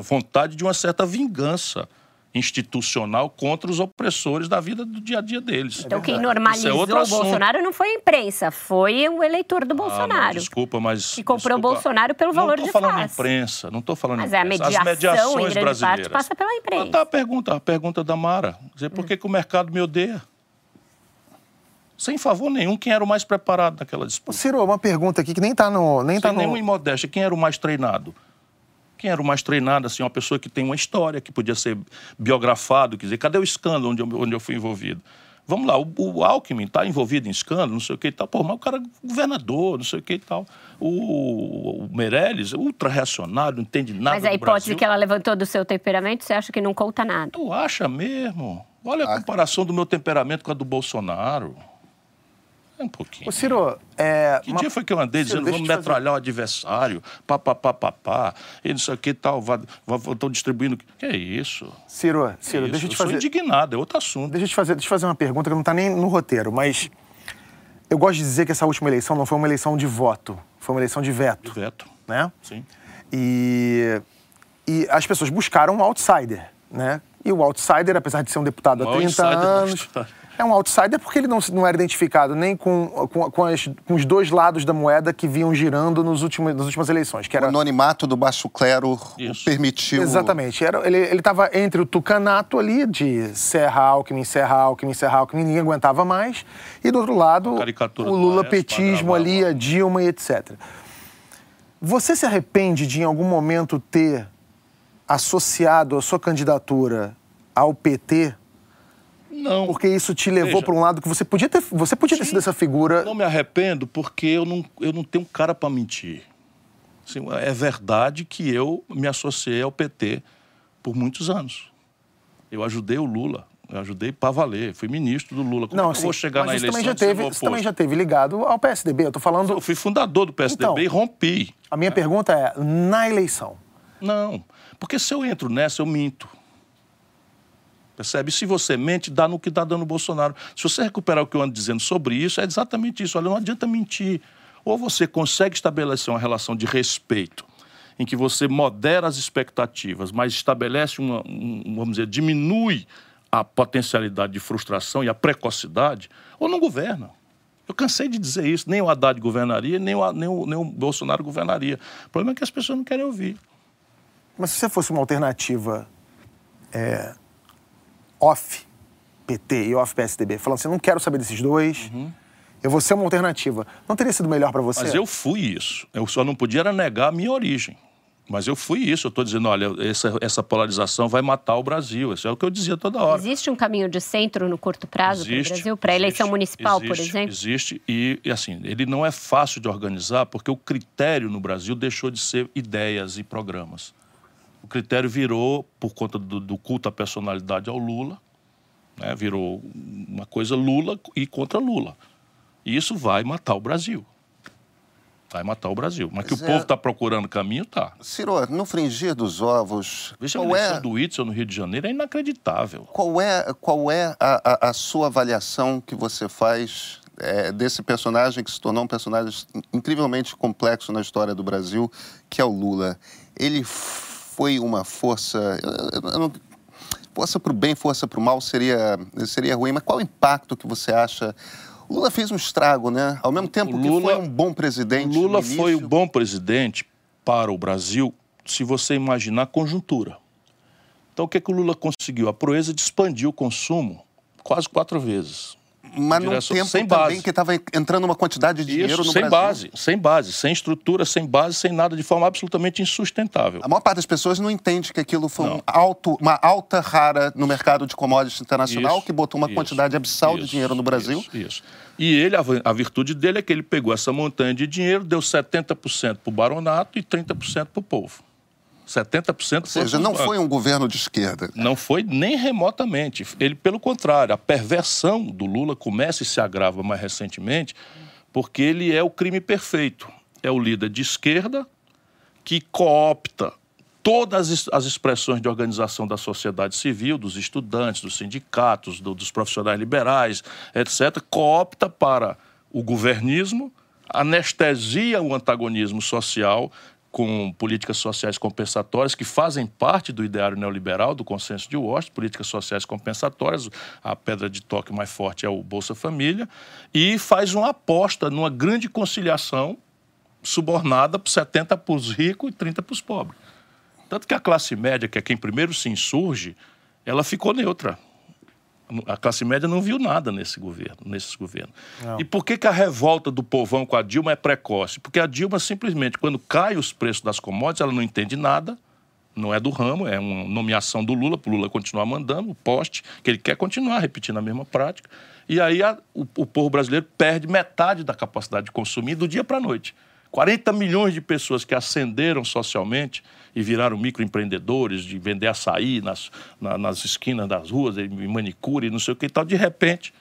Speaker 2: vontade de uma certa vingança institucional contra os opressores da vida do dia a dia deles.
Speaker 3: Então, quem
Speaker 2: é
Speaker 3: normalizou
Speaker 2: outro
Speaker 3: o. Bolsonaro não foi a imprensa, foi o eleitor do
Speaker 2: Ah, não,
Speaker 3: Bolsonaro.
Speaker 2: desculpa, mas.
Speaker 3: Que comprou
Speaker 2: desculpa.
Speaker 3: Bolsonaro pelo valor
Speaker 2: não
Speaker 3: de
Speaker 2: tô falando
Speaker 3: face.
Speaker 2: imprensa, não estou falando
Speaker 3: Mas é a
Speaker 2: imprensa.
Speaker 3: mediação,
Speaker 2: As mediações
Speaker 3: em grande parte,
Speaker 2: brasileiras.
Speaker 3: passa pela imprensa.
Speaker 2: Ah, tá a pergunta, a pergunta da Mara. Dizer, por que, que o mercado me odeia? Sem favor nenhum, quem era o mais preparado naquela disputa?
Speaker 1: Ciro, uma pergunta aqui que nem tá no. Nem
Speaker 2: Sem
Speaker 1: tá no...
Speaker 2: nenhuma imodéstia, quem era o mais treinado? Quem era o mais treinado, assim, uma pessoa que tem uma história, que podia ser biografado, quer dizer, cadê o escândalo onde eu, onde eu fui envolvido? Vamos lá, o, o Alckmin está envolvido em escândalo, não sei o que e tal. Pô, mas o cara é governador, não sei o que e tal. O, o Meirelles, ultra-reacionário, não entende nada
Speaker 3: Mas a
Speaker 2: do
Speaker 3: hipótese
Speaker 2: Brasil.
Speaker 3: que ela levantou do seu temperamento, você acha que não conta nada?
Speaker 2: Tu acha mesmo? Olha a comparação do meu temperamento com a do Bolsonaro. Um pouquinho.
Speaker 1: Ô, Ciro, é.
Speaker 2: Que
Speaker 1: uma-
Speaker 2: dia foi que eu andei
Speaker 1: Ciro,
Speaker 2: dizendo vamos
Speaker 1: eu te fazer-
Speaker 2: metralhar o adversário, pá, pá, pá, pá, pá, e não sei o que e tal, estão distribuindo. Que é isso?
Speaker 1: Ciro, Ciro,
Speaker 2: isso?
Speaker 1: deixa eu te
Speaker 2: sou
Speaker 1: fazer.
Speaker 2: indignado, é outro assunto.
Speaker 1: Deixa eu te fazer, deixa eu fazer uma pergunta que não está nem no roteiro, mas eu gosto de dizer que essa última eleição não foi uma eleição de voto, foi uma eleição de veto,
Speaker 2: Veto,
Speaker 1: né?
Speaker 2: sim.
Speaker 1: E, e as pessoas buscaram um outsider, né? E o outsider, apesar de ser um deputado há
Speaker 2: Um
Speaker 1: 30
Speaker 2: outsider da
Speaker 1: anos. É um outsider porque ele não, se- não era identificado nem com, com, com, as- com os dois lados da moeda que vinham girando nos últimos, nas últimas eleições, que
Speaker 4: O
Speaker 1: era
Speaker 4: anonimato do baixo clero
Speaker 2: Isso.
Speaker 4: o permitiu.
Speaker 1: Exatamente. Era, ele estava entre o tucanato ali, de Serra Alckmin, Serra Alckmin, Serra Alckmin, ninguém aguentava mais. E do outro lado, o Lula petismo ali, a Dilma e etc. Você se arrepende de, em algum momento, ter associado a sua candidatura ao PT?
Speaker 2: Não,
Speaker 1: Porque isso te levou para um lado que você podia ter, você podia ter sido essa figura.
Speaker 2: não me arrependo porque eu não, eu não tenho cara para mentir. Assim, é verdade que eu me associei ao PT por muitos anos. Eu ajudei o Lula, eu ajudei para valer, fui ministro do Lula. Como é que eu vou chegar
Speaker 1: assim, mas
Speaker 2: na
Speaker 1: isso
Speaker 2: eleição
Speaker 1: também já teve, isso
Speaker 2: oposto?
Speaker 1: também já teve ligado ao PSDB. Eu tô falando.
Speaker 2: Eu fui fundador do PSDB
Speaker 1: Então.
Speaker 2: e rompi.
Speaker 1: A minha pergunta é: na eleição,
Speaker 2: Não, porque se eu entro nessa, eu minto. Percebe? Se você mente, dá no que está dando o Bolsonaro. Se você recuperar o que eu ando dizendo sobre isso, é exatamente isso. Olha, não adianta mentir. Ou você consegue estabelecer uma relação de respeito, em que você modera as expectativas, mas estabelece uma, um, vamos dizer, diminui a potencialidade de frustração e a precocidade, ou não governa. Eu cansei de dizer isso. Nem o Haddad governaria, nem o, nem o, nem o Bolsonaro governaria. O problema é que as pessoas não querem ouvir.
Speaker 1: Mas se você fosse uma alternativa é, off PT e off PSDB, falando assim, não quero saber desses dois, eu vou ser uma alternativa, não teria sido melhor para você?
Speaker 2: Uhum. Mas eu fui isso. Eu só não podia era negar a minha origem. Mas eu fui isso. Eu estou dizendo, olha, essa, essa polarização vai matar o Brasil. Isso é o que eu dizia toda hora.
Speaker 3: Existe um caminho de centro no curto prazo para o Brasil, para a eleição
Speaker 2: existe,
Speaker 3: municipal, por
Speaker 2: existe,
Speaker 3: exemplo?
Speaker 2: Existe, e, e, assim, ele não é fácil de organizar porque o critério no Brasil deixou de ser ideias e programas. O critério virou, por conta do, do culto à personalidade ao Lula, né, virou uma coisa Lula e contra Lula. E isso vai matar o Brasil. Vai matar o Brasil. Mas que o
Speaker 4: é.
Speaker 2: povo está procurando caminho, tá.
Speaker 4: Ciro, no fringir dos ovos,
Speaker 2: Veja
Speaker 4: qual
Speaker 2: eleição
Speaker 4: é,
Speaker 2: do Whitson no Rio de Janeiro, é inacreditável.
Speaker 4: qual é, qual é a, a- a sua avaliação que você faz é, desse personagem que se tornou um personagem incrivelmente complexo na história do Brasil, que é o Lula? Ele foi uma força. eu- eu- não- força para o bem, força para o mal seria, seria ruim, mas qual o impacto que você acha? O Lula fez um estrago, né? Ao mesmo tempo que
Speaker 2: Lula-
Speaker 4: foi um bom presidente.
Speaker 2: Lula foi o
Speaker 4: início,
Speaker 2: bom presidente para o Brasil, se você imaginar a conjuntura. Então, o que, que o Lula conseguiu? A proeza de expandir o consumo quase quatro vezes.
Speaker 4: Mas num tempo
Speaker 2: sem
Speaker 4: também
Speaker 2: base.
Speaker 4: que estava entrando uma quantidade de dinheiro
Speaker 2: Isso,
Speaker 4: no
Speaker 2: sem
Speaker 4: Brasil.
Speaker 2: base, sem base, sem estrutura, sem base, sem nada, de forma absolutamente insustentável.
Speaker 4: A maior parte das pessoas não entende que aquilo foi um alto, uma alta rara no mercado de commodities internacional
Speaker 2: Isso,
Speaker 4: que botou uma
Speaker 2: isso,
Speaker 4: quantidade abissal de dinheiro no Brasil.
Speaker 2: Isso. E ele, a, a virtude dele é que ele pegou essa montanha de dinheiro, deu 70% para o baronato e 30% para o povo. 70%
Speaker 4: Ou seja, não foi um governo de esquerda.
Speaker 2: Não foi nem remotamente. Ele, pelo contrário, a perversão do Lula começa e se agrava mais recentemente, porque ele é o crime perfeito. É o líder de esquerda que coopta todas as expressões de organização da sociedade civil, dos estudantes, dos sindicatos, do, dos profissionais liberais, etc., coopta para o governismo, anestesia o antagonismo social com políticas sociais compensatórias que fazem parte do ideário neoliberal, do consenso de Washington, políticas sociais compensatórias, a pedra de toque mais forte é o Bolsa Família, e faz uma aposta numa grande conciliação subornada por 70 para os ricos e 30 para os pobres. Tanto que a classe média, que é quem primeiro se insurge, ela ficou neutra. A classe média não viu nada nesse governo, nesses governos. Não. E por que, que a revolta do povão com a Dilma é precoce? Porque a Dilma simplesmente, quando cai os preços das commodities, ela não entende nada, não é do ramo, é uma nomeação do Lula, para o Lula continuar mandando, o poste, que ele quer continuar repetindo a mesma prática. E aí a, o, o povo brasileiro perde metade da capacidade de consumir do dia para a noite. 40 milhões de pessoas que ascenderam socialmente e viraram microempreendedores, de vender açaí nas, na, nas esquinas das ruas, manicure, não sei o que e tal, de repente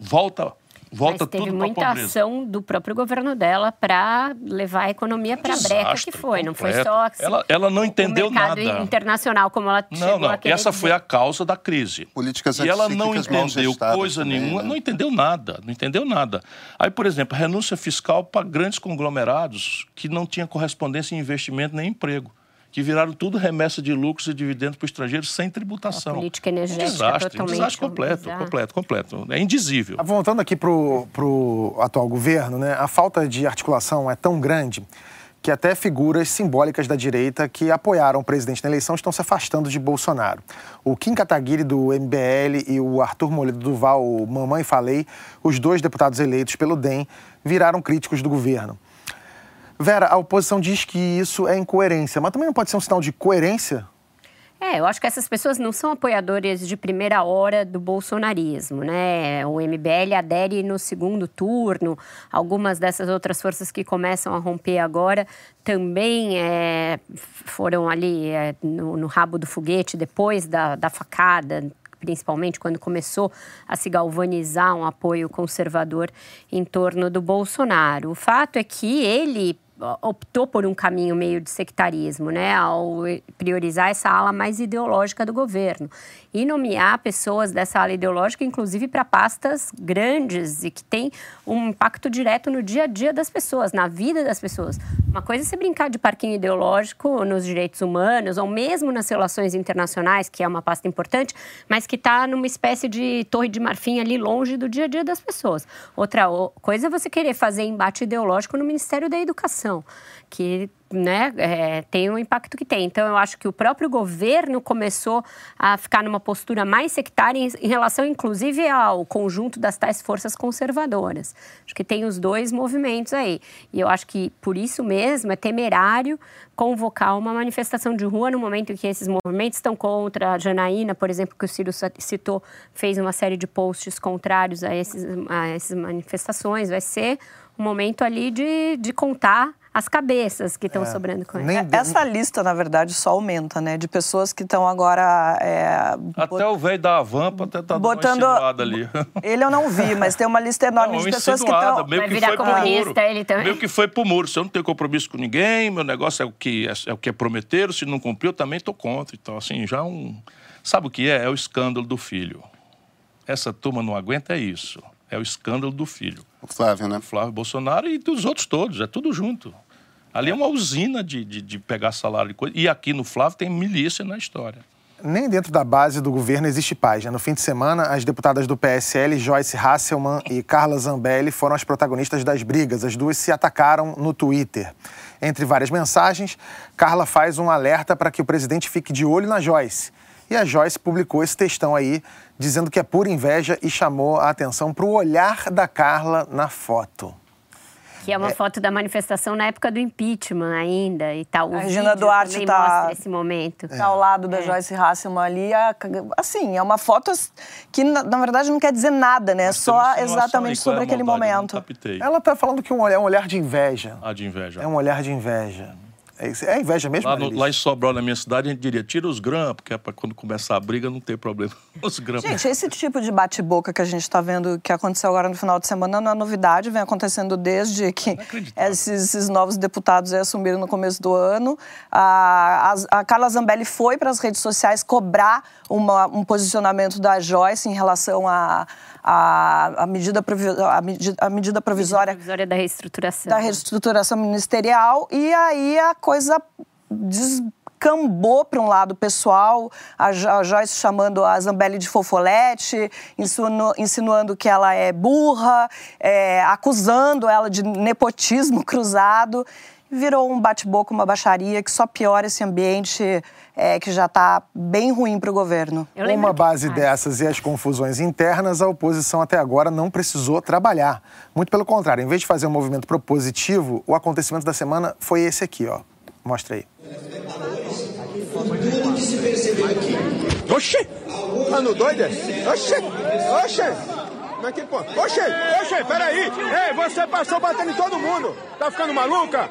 Speaker 2: volta volta
Speaker 3: Mas teve
Speaker 2: tudo
Speaker 3: muita ação do próprio governo dela para levar a economia para a breca que foi. Não foi só
Speaker 2: assim, ela, ela não entendeu
Speaker 3: o mercado
Speaker 2: nada.
Speaker 3: internacional como ela
Speaker 2: Não, não. Essa
Speaker 3: dizer.
Speaker 2: foi a causa da crise.
Speaker 4: Políticas
Speaker 2: E ela não entendeu coisa
Speaker 4: também,
Speaker 2: nenhuma,
Speaker 4: né?
Speaker 2: não entendeu nada, não entendeu nada. Aí, por exemplo, renúncia fiscal para grandes conglomerados que não tinham correspondência em investimento nem emprego que viraram tudo remessa de lucros e dividendos para o estrangeiro sem tributação.
Speaker 3: A política energética
Speaker 2: um desastre,
Speaker 3: totalmente
Speaker 2: um desastre completo,
Speaker 3: bizarra.
Speaker 2: completo, completo. É indizível.
Speaker 1: Voltando aqui para o atual governo, né, a falta de articulação é tão grande que até figuras simbólicas da direita que apoiaram o presidente na eleição estão se afastando de Bolsonaro. O Kim Kataguiri, do MBL, e o Arthur Moledo Duval, o Mamãe Falei, os dois deputados eleitos pelo DEM, viraram críticos do governo. Vera, a oposição diz que isso é incoerência, mas também não pode ser um sinal de coerência?
Speaker 3: É, eu acho que essas pessoas não são apoiadores de primeira hora do bolsonarismo, né? O MBL adere no segundo turno, algumas dessas outras forças que começam a romper agora também é, foram ali é, no, no, rabo do foguete depois da, da facada, principalmente quando começou a se galvanizar um apoio conservador em torno do Bolsonaro. O fato é que ele optou por um caminho meio de sectarismo, né, ao priorizar essa ala mais ideológica do governo e nomear pessoas dessa ala ideológica, inclusive para pastas grandes e que têm um impacto direto no dia a dia das pessoas, na vida das pessoas. Uma coisa é você brincar de parquinho ideológico nos direitos humanos ou mesmo nas relações internacionais, que é uma pasta importante, mas que está numa espécie de torre de marfim ali longe do dia a dia das pessoas. Outra coisa é você querer fazer embate ideológico no Ministério da Educação, que né, é, tem o impacto que tem. Então, eu acho que o próprio governo começou a ficar numa postura mais sectária em, em, relação, inclusive, ao conjunto das tais forças conservadoras. Acho que tem os dois movimentos aí. E eu acho que, por isso mesmo, é temerário convocar uma manifestação de rua no momento em que esses movimentos estão contra a Janaína, por exemplo, que o Ciro citou, fez uma série de posts contrários a, esses, a essas manifestações. Vai ser um momento ali de, de contar as cabeças que estão é, sobrando com ele.
Speaker 5: Essa lista, na verdade, só aumenta, né? De pessoas que estão agora. É,
Speaker 2: Até bot... o velho da Avampa até tá botando uma ali.
Speaker 5: Ele eu não vi, mas tem uma lista enorme
Speaker 2: não,
Speaker 5: de pessoas que estão.
Speaker 2: Meio que foi pro muro. Ele também. Meio que foi pro muro. Se eu não tenho compromisso com ninguém, meu negócio é o que é, é o que é prometeram, se não cumpriu, eu também estou contra. Então, assim, já um. Sabe o que é? É o escândalo do filho. Essa turma não aguenta é isso. É o escândalo do filho.
Speaker 4: O Flávio, né?
Speaker 2: Flávio Bolsonaro e dos outros todos, é tudo junto. Ali é uma usina de, de, de pegar salário e coisa. E aqui no Flávio tem milícia na história.
Speaker 1: Nem dentro da base do governo existe paz. Né? No fim de semana, as deputadas do PSL, Joyce Hasselmann e Carla Zambelli, foram as protagonistas das brigas. As duas se atacaram no Twitter. Entre várias mensagens, Carla faz um alerta para que o presidente fique de olho na Joyce. E a Joyce publicou esse textão aí, dizendo que é pura inveja e chamou a atenção para o olhar da Carla na foto.
Speaker 3: Que é uma é... foto da manifestação na época do impeachment ainda e tal. O
Speaker 5: a Regina Duarte está
Speaker 3: esse momento.
Speaker 5: Tá ao lado da é. Joyce Hasselman ali. Assim, é uma foto que, na, na verdade, não quer dizer nada, né? Só exatamente sobre é aquele momento.
Speaker 1: Ela está falando que é um olhar, um olhar de inveja.
Speaker 2: Ah, de inveja.
Speaker 1: É um olhar de inveja. É, é inveja mesmo?
Speaker 2: Lá, no, lá, em Sobral, na minha cidade, a gente diria, tira os grãos, porque é para quando começar a briga não ter problema. Os grãos.
Speaker 5: Gente, esse tipo de bate-boca que a gente está vendo que aconteceu agora no final de semana não é novidade, vem acontecendo desde que esses, esses, novos deputados assumiram no começo do ano. A, a, a Carla Zambelli foi para as redes sociais cobrar uma, um posicionamento da Joyce em relação a a, a, medida, a, medida, a medida provisória,
Speaker 3: provisória da reestruturação.
Speaker 5: Da reestruturação ministerial, e aí a coisa descambou para um lado pessoal, a Joyce chamando a Zambelli de fofolete, insinu, insinuando que ela é burra, é, acusando ela de nepotismo cruzado. Virou um bate-boca, uma baixaria que só piora esse ambiente é, que já está bem ruim para o governo.
Speaker 1: Com uma base dessas e as confusões internas, a oposição até agora não precisou trabalhar. Muito pelo contrário, em vez de fazer um movimento propositivo, o acontecimento da semana foi esse aqui, ó. Mostra aí.
Speaker 7: Tudo que se percebeu aqui.
Speaker 8: Oxê! Oxê! Como é que pode? Oxê, oxê, peraí. Ei, você passou batendo em todo mundo. Tá ficando maluca?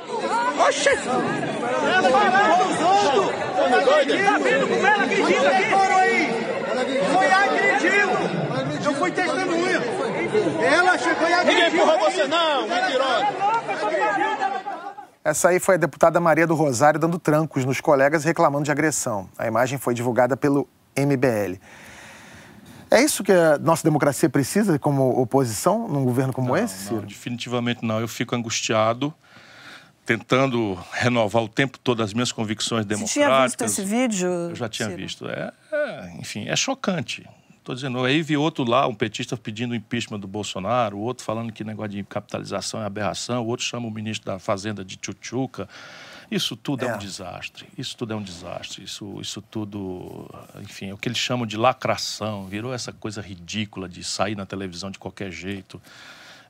Speaker 8: Oxê. Ela vai lá, solto. Tá vendo como ela acredita aqui? Foi agredido. Eu fui testemunha. Ela chegou e agrediu. Ninguém empurrou você não, mentirosa.
Speaker 1: Essa aí foi a deputada Maria do Rosário dando trancos nos colegas reclamando de agressão. A imagem foi divulgada pelo MBL. É isso que a nossa democracia precisa como oposição num governo como
Speaker 2: não,
Speaker 1: esse, Ciro?
Speaker 2: Não, definitivamente não. Eu fico angustiado, tentando renovar o tempo todo as minhas convicções democráticas. Você
Speaker 5: tinha visto esse vídeo?
Speaker 2: Eu já tinha Ciro? visto. É, é, enfim, é chocante. Estou dizendo, aí vi outro lá, um petista pedindo o impeachment do Bolsonaro, o outro falando que negócio de capitalização é aberração, o outro chama o ministro da Fazenda de tchutchuca. Isso tudo é. é. um desastre. Isso tudo é um desastre. Isso, isso tudo, enfim, é o que eles chamam de lacração. Virou essa coisa ridícula de sair na televisão de qualquer jeito.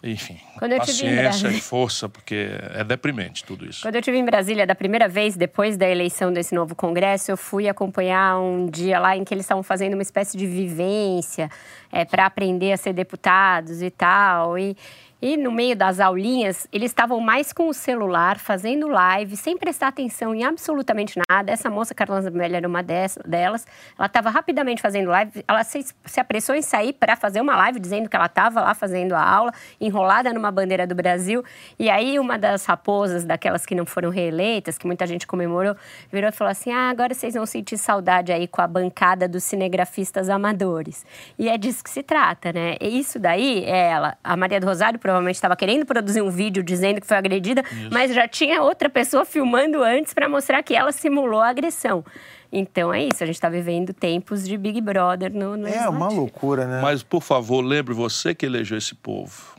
Speaker 2: Enfim, paciência e força, porque é deprimente tudo isso.
Speaker 3: Quando eu estive em Brasília da primeira vez, depois da eleição desse novo Congresso, eu fui acompanhar um dia lá em que eles estavam fazendo uma espécie de vivência é, para aprender a ser deputados e tal. E, e no meio das aulinhas, eles estavam mais com o celular, fazendo live, sem prestar atenção em absolutamente nada. Essa moça, Carla Zambelli, era uma delas. Ela estava rapidamente fazendo live. Ela se, se apressou em sair para fazer uma live, dizendo que ela estava lá fazendo a aula, enrolada numa bandeira do Brasil. E aí, uma das raposas, daquelas que não foram reeleitas, que muita gente comemorou, virou e falou assim: Ah, agora vocês vão sentir saudade aí com a bancada dos cinegrafistas amadores. E é disso que se trata, né? E isso daí é ela. A Maria do Rosário, provavelmente estava querendo produzir um vídeo dizendo que foi agredida, Isso. mas já tinha outra pessoa filmando antes para mostrar que ela simulou a agressão. Então é isso, a gente está vivendo tempos de Big Brother no, no
Speaker 1: É uma loucura, né?
Speaker 2: Mas, por favor, lembre você que elegeu esse povo.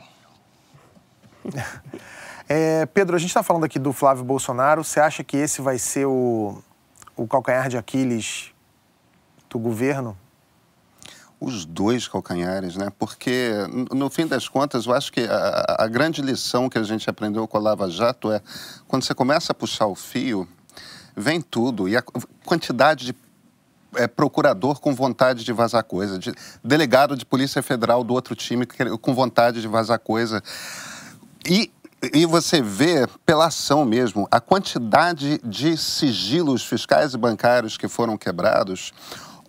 Speaker 1: é, Pedro, a gente está falando aqui do Flávio Bolsonaro. Você acha que esse vai ser o, o calcanhar de Aquiles do governo?
Speaker 4: Os dois calcanhares, né? Porque, no fim das contas, eu acho que a, a, grande lição que a gente aprendeu com a Lava Jato é quando você começa a puxar o fio, vem tudo. E a quantidade de é, procurador com vontade de vazar coisa, de delegado de Polícia Federal do outro time com vontade de vazar coisa. E e você vê, pela ação mesmo, a quantidade de sigilos fiscais e bancários que foram quebrados.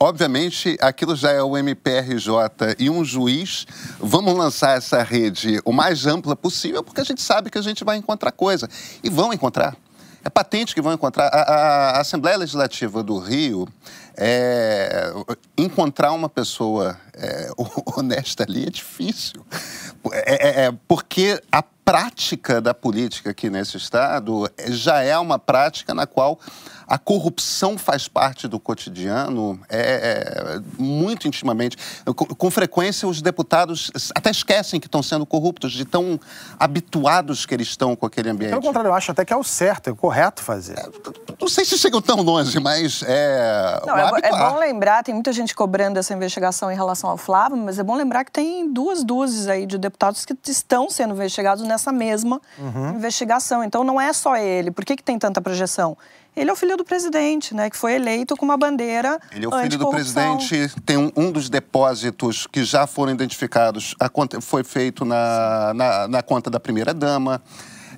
Speaker 4: Obviamente, aquilo já é o MPRJ e um juiz. Vamos lançar essa rede o mais ampla possível, porque a gente sabe que a gente vai encontrar coisa. E vão encontrar. É patente que vão encontrar. A, a, Assembleia Legislativa do Rio, é, encontrar uma pessoa é, honesta ali é difícil. É, é, é, porque a prática da política aqui nesse Estado já é uma prática na qual a corrupção faz parte do cotidiano é, é muito intimamente. Com, com, frequência, os deputados até esquecem que estão sendo corruptos, de tão habituados que eles estão com aquele ambiente.
Speaker 1: Pelo contrário, eu acho até que é o certo, é o correto fazer. É,
Speaker 4: não sei se chegam tão longe, mas é.
Speaker 5: Não, é, é, bom lembrar, tem muita gente cobrando essa investigação em relação ao Flávio, mas é bom lembrar que tem duas dúzias aí de deputados que estão sendo investigados nessa mesma uhum. investigação. Então não é só ele. Por que, que tem tanta projeção? Ele é o filho do presidente, né? Que foi eleito com uma bandeira.
Speaker 4: Ele é o filho do presidente. Tem um, um, dos depósitos que já foram identificados, a conta, foi feito na, na, na conta da primeira-dama.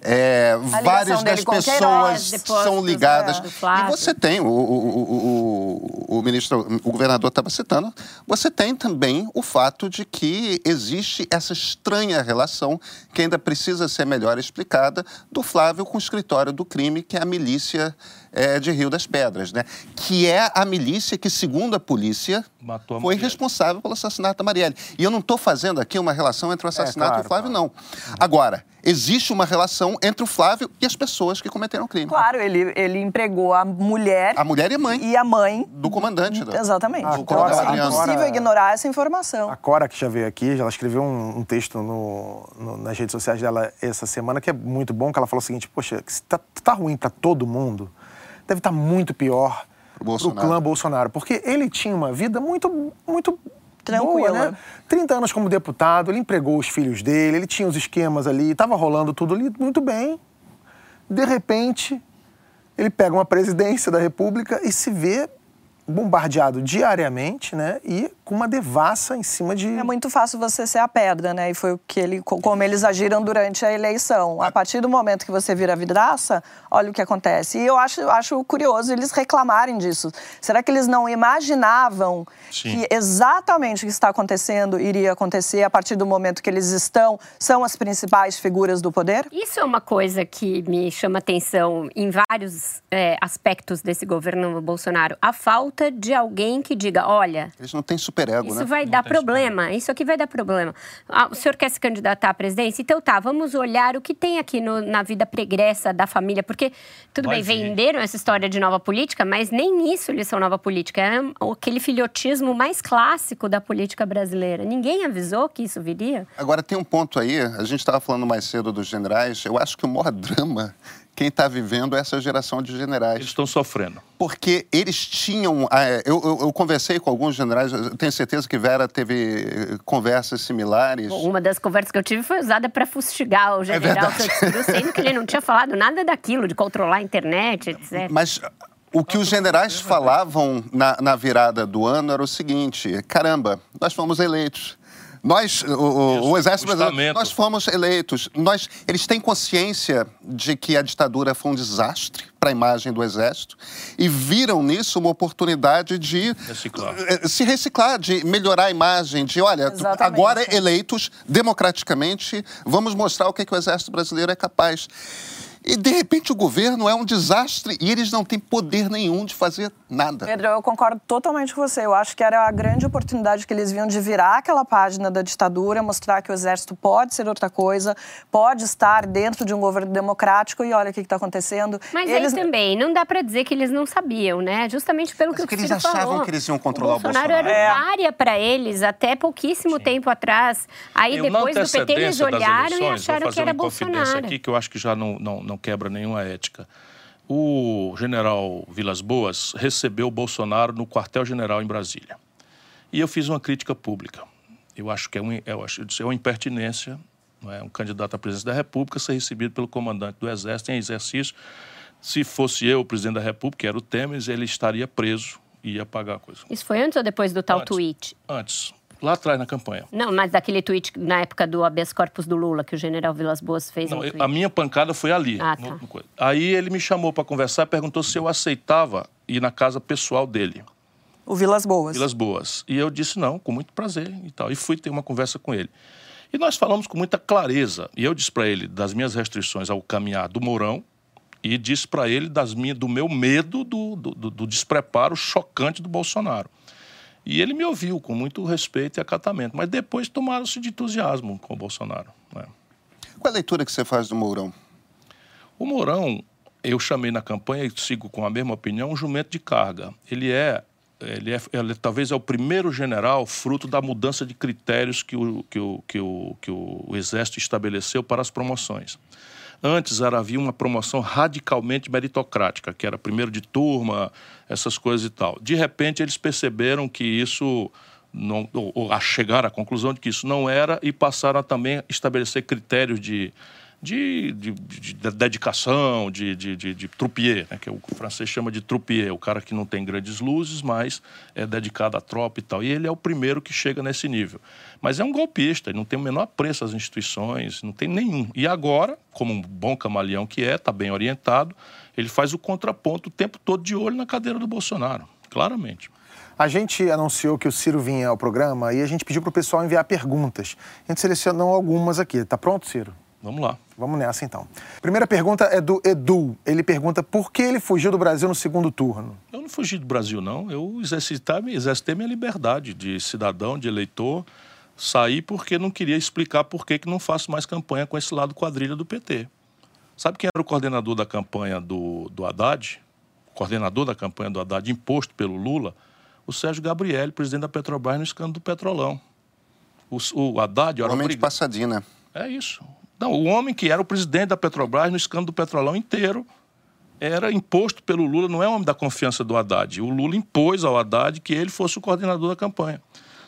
Speaker 4: É, várias das pessoas são ligadas. É, e você tem, o, o, o, o, ministro, o governador estava citando, você tem também o fato de que existe essa estranha relação que ainda precisa ser melhor explicada do Flávio com o escritório do crime, que é a milícia é, de Rio das Pedras, né? Que é a milícia que, segundo a polícia, a foi responsável pelo assassinato da Marielle. E eu não estou fazendo aqui uma relação entre o assassinato é, claro, e o Flávio, claro. não. Agora, existe uma relação entre o Flávio e as pessoas que cometeram o crime.
Speaker 5: Claro, ele, ele empregou a mulher.
Speaker 4: A mulher e a mãe.
Speaker 5: E a mãe.
Speaker 4: Do comandante.
Speaker 5: Do, exatamente. A então, Cora, é impossível ignorar essa informação.
Speaker 1: A Cora, que já veio aqui, ela escreveu um, um texto no, no, nas redes sociais dela essa semana que é muito bom, que ela falou o seguinte, poxa, tá, tá ruim para todo mundo deve estar muito pior para o clã Bolsonaro, porque ele tinha uma vida muito, muito tranquila, boa, né? 30 anos como deputado, ele empregou os filhos dele, ele tinha os esquemas ali, estava rolando tudo ali muito bem. De repente, ele pega uma presidência da República e se vê bombardeado diariamente, né? E com uma devassa em cima de.
Speaker 5: É muito fácil você ser a pedra, né? E foi o que ele, como eles agiram durante a eleição. A partir do momento que você vira vidraça, olha o que acontece. E eu acho, acho curioso eles reclamarem disso. Será que eles não imaginavam Sim. que exatamente o que está acontecendo iria acontecer a partir do momento que eles estão, são as principais figuras do poder?
Speaker 3: Isso é uma coisa que me chama atenção em vários é, aspectos desse governo Bolsonaro. A falta de alguém que diga: olha.
Speaker 4: Eles não têm superego,
Speaker 3: Isso
Speaker 4: né?
Speaker 3: vai
Speaker 4: não
Speaker 3: dar problema. Isso aqui vai dar problema. Ah, o senhor quer se candidatar à presidência? Então tá, vamos olhar o que tem aqui no, na vida pregressa da família. Porque, tudo vai bem, venderam essa história de nova política, mas nem nisso eles são nova política. É aquele filhotismo mais clássico da política brasileira. Ninguém avisou que isso viria.
Speaker 4: Agora, tem um ponto aí, a gente estava falando mais cedo dos generais, eu acho que o maior drama quem está vivendo essa geração de generais.
Speaker 2: Eles estão sofrendo.
Speaker 4: Porque eles tinham. É, eu, eu, eu, conversei com alguns generais, tenho certeza que Vera teve eh, conversas similares.
Speaker 3: Uma das conversas que eu tive foi usada para fustigar o é general é sendo que ele não tinha falado nada daquilo, de controlar a internet, etc.
Speaker 4: Mas. O que os generais falavam na, na virada do ano era o seguinte: caramba, nós fomos eleitos nós, o, o, o Exército Brasileiro, nós fomos eleitos. Nós, eles têm consciência de que a ditadura foi um desastre para a imagem do Exército e viram nisso uma oportunidade de reciclar. Eh, se reciclar, de melhorar a imagem, de, olha, Exatamente. agora eleitos democraticamente, vamos mostrar o que, que o Exército Brasileiro é capaz. E, de repente, o governo é um desastre e eles não têm poder nenhum de fazer nada.
Speaker 5: Pedro, eu concordo totalmente com você. Eu acho que era a grande oportunidade que eles viam de virar aquela página da ditadura, mostrar que o exército pode ser outra coisa, pode estar dentro de um governo democrático e olha o que está acontecendo.
Speaker 3: Mas eles... aí também, não dá para dizer que eles não sabiam, né? Justamente pelo Mas que, que
Speaker 4: eles achavam
Speaker 3: falou.
Speaker 4: que eles iam controlar
Speaker 3: o Bolsonaro. O Bolsonaro era é. área para eles até pouquíssimo Sim. tempo atrás. Aí, eu depois do PT, eles olharam eleições, e acharam que era Bolsonaro.
Speaker 2: aqui que eu acho que já não, não, não quebra nenhuma ética. O general Vilas Boas recebeu Bolsonaro no quartel-general em Brasília. E eu fiz uma crítica pública. Eu acho que é, um, eu acho, é uma impertinência não é? um candidato à presidência da República ser recebido pelo comandante do Exército em exercício. Se fosse eu o presidente da República, que era o Temer, ele estaria preso e ia pagar a coisa.
Speaker 3: Isso foi antes ou depois do tal
Speaker 2: antes,
Speaker 3: tweet?
Speaker 2: Antes. Lá atrás, na campanha.
Speaker 3: Não, mas daquele tweet na época do habeas corpus do Lula, que o general Vilas Boas fez. Não,
Speaker 2: a minha pancada foi ali. Ah, tá. no, aí ele me chamou para conversar, perguntou se eu aceitava ir na casa pessoal dele.
Speaker 5: O Vilas Boas.
Speaker 2: Vilas Boas. E eu disse não, com muito prazer e tal. E fui ter uma conversa com ele. E nós falamos com muita clareza. E eu disse para ele das minhas restrições ao caminhar do Mourão e disse para ele das minhas, do meu medo do, do, do, do despreparo chocante do Bolsonaro. E ele me ouviu com muito respeito e acatamento, mas depois tomaram-se de entusiasmo com o Bolsonaro. Né?
Speaker 4: Qual a leitura que você faz do Mourão?
Speaker 2: O Mourão, eu chamei na campanha e sigo com a mesma opinião, um jumento de carga. Ele é, ele é, ele talvez é o primeiro general fruto da mudança de critérios que o, que o, que o, que o Exército estabeleceu para as promoções. Antes era, havia uma promoção radicalmente meritocrática, que era primeiro de turma, essas coisas e tal. De repente, eles perceberam que isso. Não, ou, ou a chegar à conclusão de que isso não era e passaram a também estabelecer critérios de, de, de, de, de dedicação, de, de, de, de troupier, né, que o francês chama de troupier, o cara que não tem grandes luzes, mas é dedicado à tropa e tal. E ele é o primeiro que chega nesse nível. Mas é um golpista, ele não tem o menor preço às instituições, não tem nenhum. E agora, como um bom camaleão que é, está bem orientado, ele faz o contraponto o tempo todo de olho na cadeira do Bolsonaro, claramente.
Speaker 1: A gente anunciou que o Ciro vinha ao programa e a gente pediu para o pessoal enviar perguntas. A gente selecionou algumas aqui. Tá pronto, Ciro?
Speaker 2: Vamos lá.
Speaker 1: Vamos nessa então. Primeira pergunta é do Edu. Ele pergunta por que ele fugiu do Brasil no segundo turno.
Speaker 2: Eu não fugi do Brasil, não. Eu exercitei, exercitei minha liberdade de cidadão, de eleitor. Saí porque não queria explicar por que, que não faço mais campanha com esse lado quadrilha do PT. Sabe quem era o coordenador da campanha do, do Haddad? O coordenador da campanha do Haddad, imposto pelo Lula? O Sérgio Gabriel, presidente da Petrobras, no escândalo do Petrolão. O, o Haddad...
Speaker 4: Era Homem de passadinha.
Speaker 2: É isso. Não, o homem que era o presidente da Petrobras no escândalo do Petrolão inteiro era imposto pelo Lula, não é homem da confiança do Haddad. O Lula impôs ao Haddad que ele fosse o coordenador da campanha.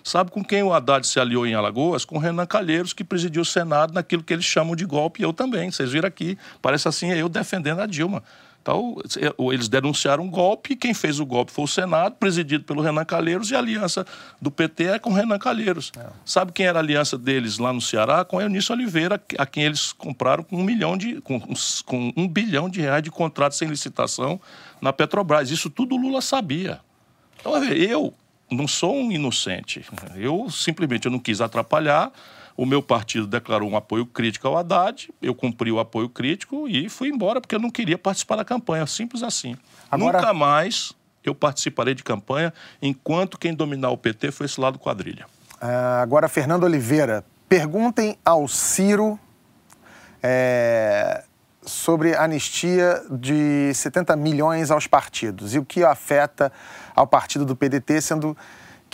Speaker 2: Sabe com quem o Haddad se aliou em Alagoas? Com Renan Calheiros, que presidiu o Senado naquilo que eles chamam de golpe, e eu também. Vocês viram aqui, parece assim, eu defendendo a Dilma. Então, eles denunciaram um golpe, e quem fez o golpe foi o Senado, presidido pelo Renan Calheiros, e a aliança do PT é com o Renan Calheiros. É. Sabe quem era a aliança deles lá no Ceará? Com Eunício Oliveira, a quem eles compraram com um milhão de. com, com um bilhão de reais de contrato sem licitação na Petrobras. Isso tudo o Lula sabia. Então, eu não sou um inocente. Eu simplesmente eu não quis atrapalhar. O meu partido declarou um apoio crítico ao Haddad, eu cumpri o apoio crítico e fui embora porque eu não queria participar da campanha, simples assim. Agora... Nunca mais eu participarei de campanha enquanto quem dominar o PT foi esse lado quadrilha.
Speaker 1: Uh, agora, Fernando Oliveira, perguntem ao Ciro é, sobre anistia de 70 milhões aos partidos e o que afeta ao partido do PDT, sendo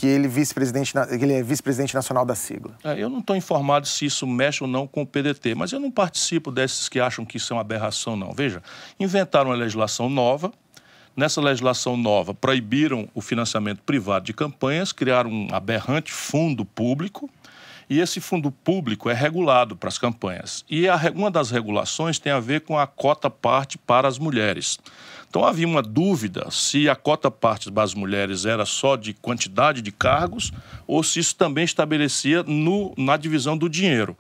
Speaker 1: que ele, vice-presidente, ele é vice-presidente nacional da sigla.
Speaker 2: É, eu não estou informado se isso mexe ou não com o PDT, mas eu não participo desses que acham que isso é uma aberração, não. Veja, inventaram uma legislação nova. Nessa legislação nova, proibiram o financiamento privado de campanhas, criaram um aberrante fundo público, e esse fundo público é regulado para as campanhas. E a, uma das regulações tem a ver com a cota parte para as mulheres. Então havia uma dúvida se a cota parte das mulheres era só de quantidade de cargos ou se isso também estabelecia no, na divisão do dinheiro.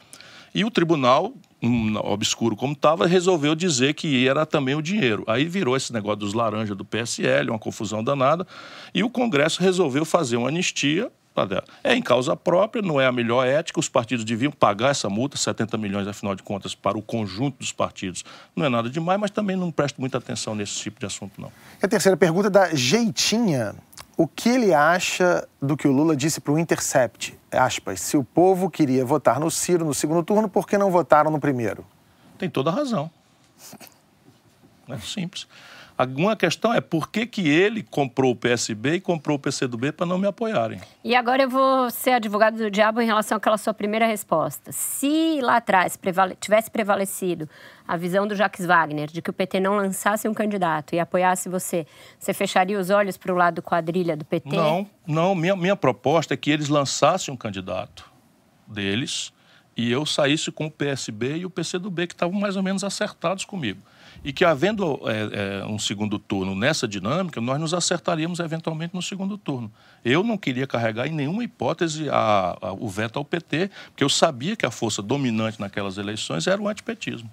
Speaker 2: E o tribunal, um, obscuro como estava, resolveu dizer que era também o dinheiro. Aí virou esse negócio dos laranjas do PSL, uma confusão danada, e o Congresso resolveu fazer uma anistia é em causa própria, não é a melhor ética, os partidos deviam pagar essa multa, 70 milhões, afinal de contas, para o conjunto dos partidos. Não é nada demais, mas também não presto muita atenção nesse tipo de assunto, não.
Speaker 1: E a terceira pergunta é da Jeitinha. O que ele acha do que o Lula disse para o Intercept? Aspas, se o povo queria votar no Ciro no segundo turno, por que não votaram no primeiro?
Speaker 2: Tem toda a razão. É simples. Alguma questão é por que, que ele comprou o PSB e comprou o PCdoB para não me apoiarem.
Speaker 3: E agora eu vou ser advogado do diabo em relação àquela sua primeira resposta. Se lá atrás prevale tivesse prevalecido a visão do Jacques Wagner de que o PT não lançasse um candidato e apoiasse você, você fecharia os olhos para o lado quadrilha do PT?
Speaker 2: Não, não. Minha, minha proposta é que eles lançassem um candidato deles e eu saísse com o PSB e o PCdoB, que estavam mais ou menos acertados comigo e que, havendo é, é, um segundo turno nessa dinâmica, nós nos acertaríamos eventualmente no segundo turno. Eu não queria carregar em nenhuma hipótese a, a, o veto ao PT, porque eu sabia que a força dominante naquelas eleições era o antipetismo.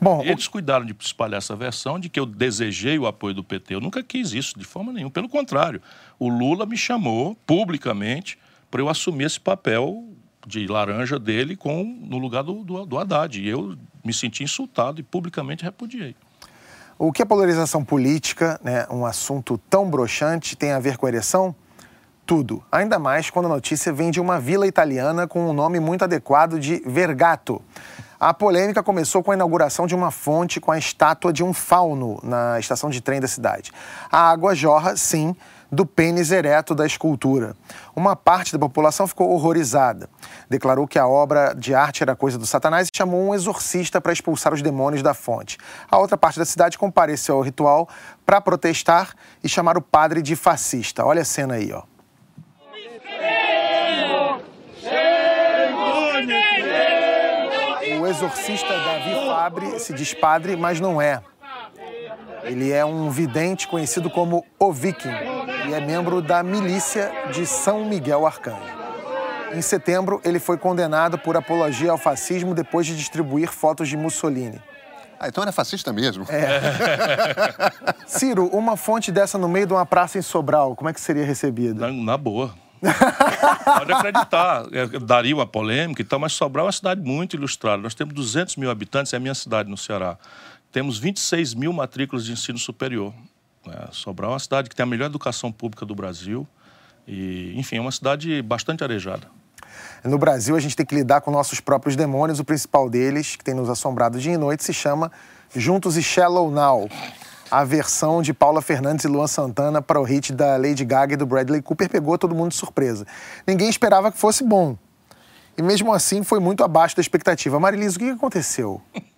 Speaker 2: Bom, Eles cuidaram de espalhar essa versão de que eu desejei o apoio do PT. Eu nunca quis isso, de forma nenhuma. Pelo contrário, o Lula me chamou publicamente para eu assumir esse papel de laranja dele com, no lugar do, do, do Haddad. E eu me senti insultado e publicamente repudiei.
Speaker 1: O que a polarização política, né, um assunto tão broxante, tem a ver com a ereção? Tudo. Ainda mais quando a notícia vem de uma vila italiana com um nome muito adequado de Vergato. A polêmica começou com a inauguração de uma fonte com a estátua de um fauno na estação de trem da cidade. A água jorra, sim, do pênis ereto da escultura. Uma parte da população ficou horrorizada. Declarou que a obra de arte era coisa do Satanás e chamou um exorcista para expulsar os demônios da fonte. A outra parte da cidade compareceu ao ritual para protestar e chamar o padre de fascista. Olha a cena aí, ó. O exorcista Davi Fabre se diz padre, mas não é. Ele é um vidente conhecido como O Viking e é membro da milícia de São Miguel Arcanjo. Em setembro, ele foi condenado por apologia ao fascismo depois de distribuir fotos de Mussolini.
Speaker 4: Ah, então era fascista mesmo.
Speaker 1: Ciro, uma fonte dessa no meio de uma praça em Sobral, como é que seria recebida?
Speaker 2: Na, na boa. Pode acreditar. É, daria uma polêmica e tal, mas Sobral é uma cidade muito ilustrada. Nós temos 200 mil habitantes, é a minha cidade no Ceará. Temos 26 mil matrículas de ensino superior. É, Sobral é uma cidade que tem a melhor educação pública do Brasil. E, enfim, é uma cidade bastante arejada.
Speaker 1: No Brasil, a gente tem que lidar com nossos próprios demônios. O principal deles, que tem nos assombrado dia e noite, se chama Juntos e Shallow Now. A versão de Paula Fernandes e Luan Santana para o hit da Lady Gaga e do Bradley Cooper pegou todo mundo de surpresa. Ninguém esperava que fosse bom. E mesmo assim foi muito abaixo da expectativa. Marilisa, o que aconteceu?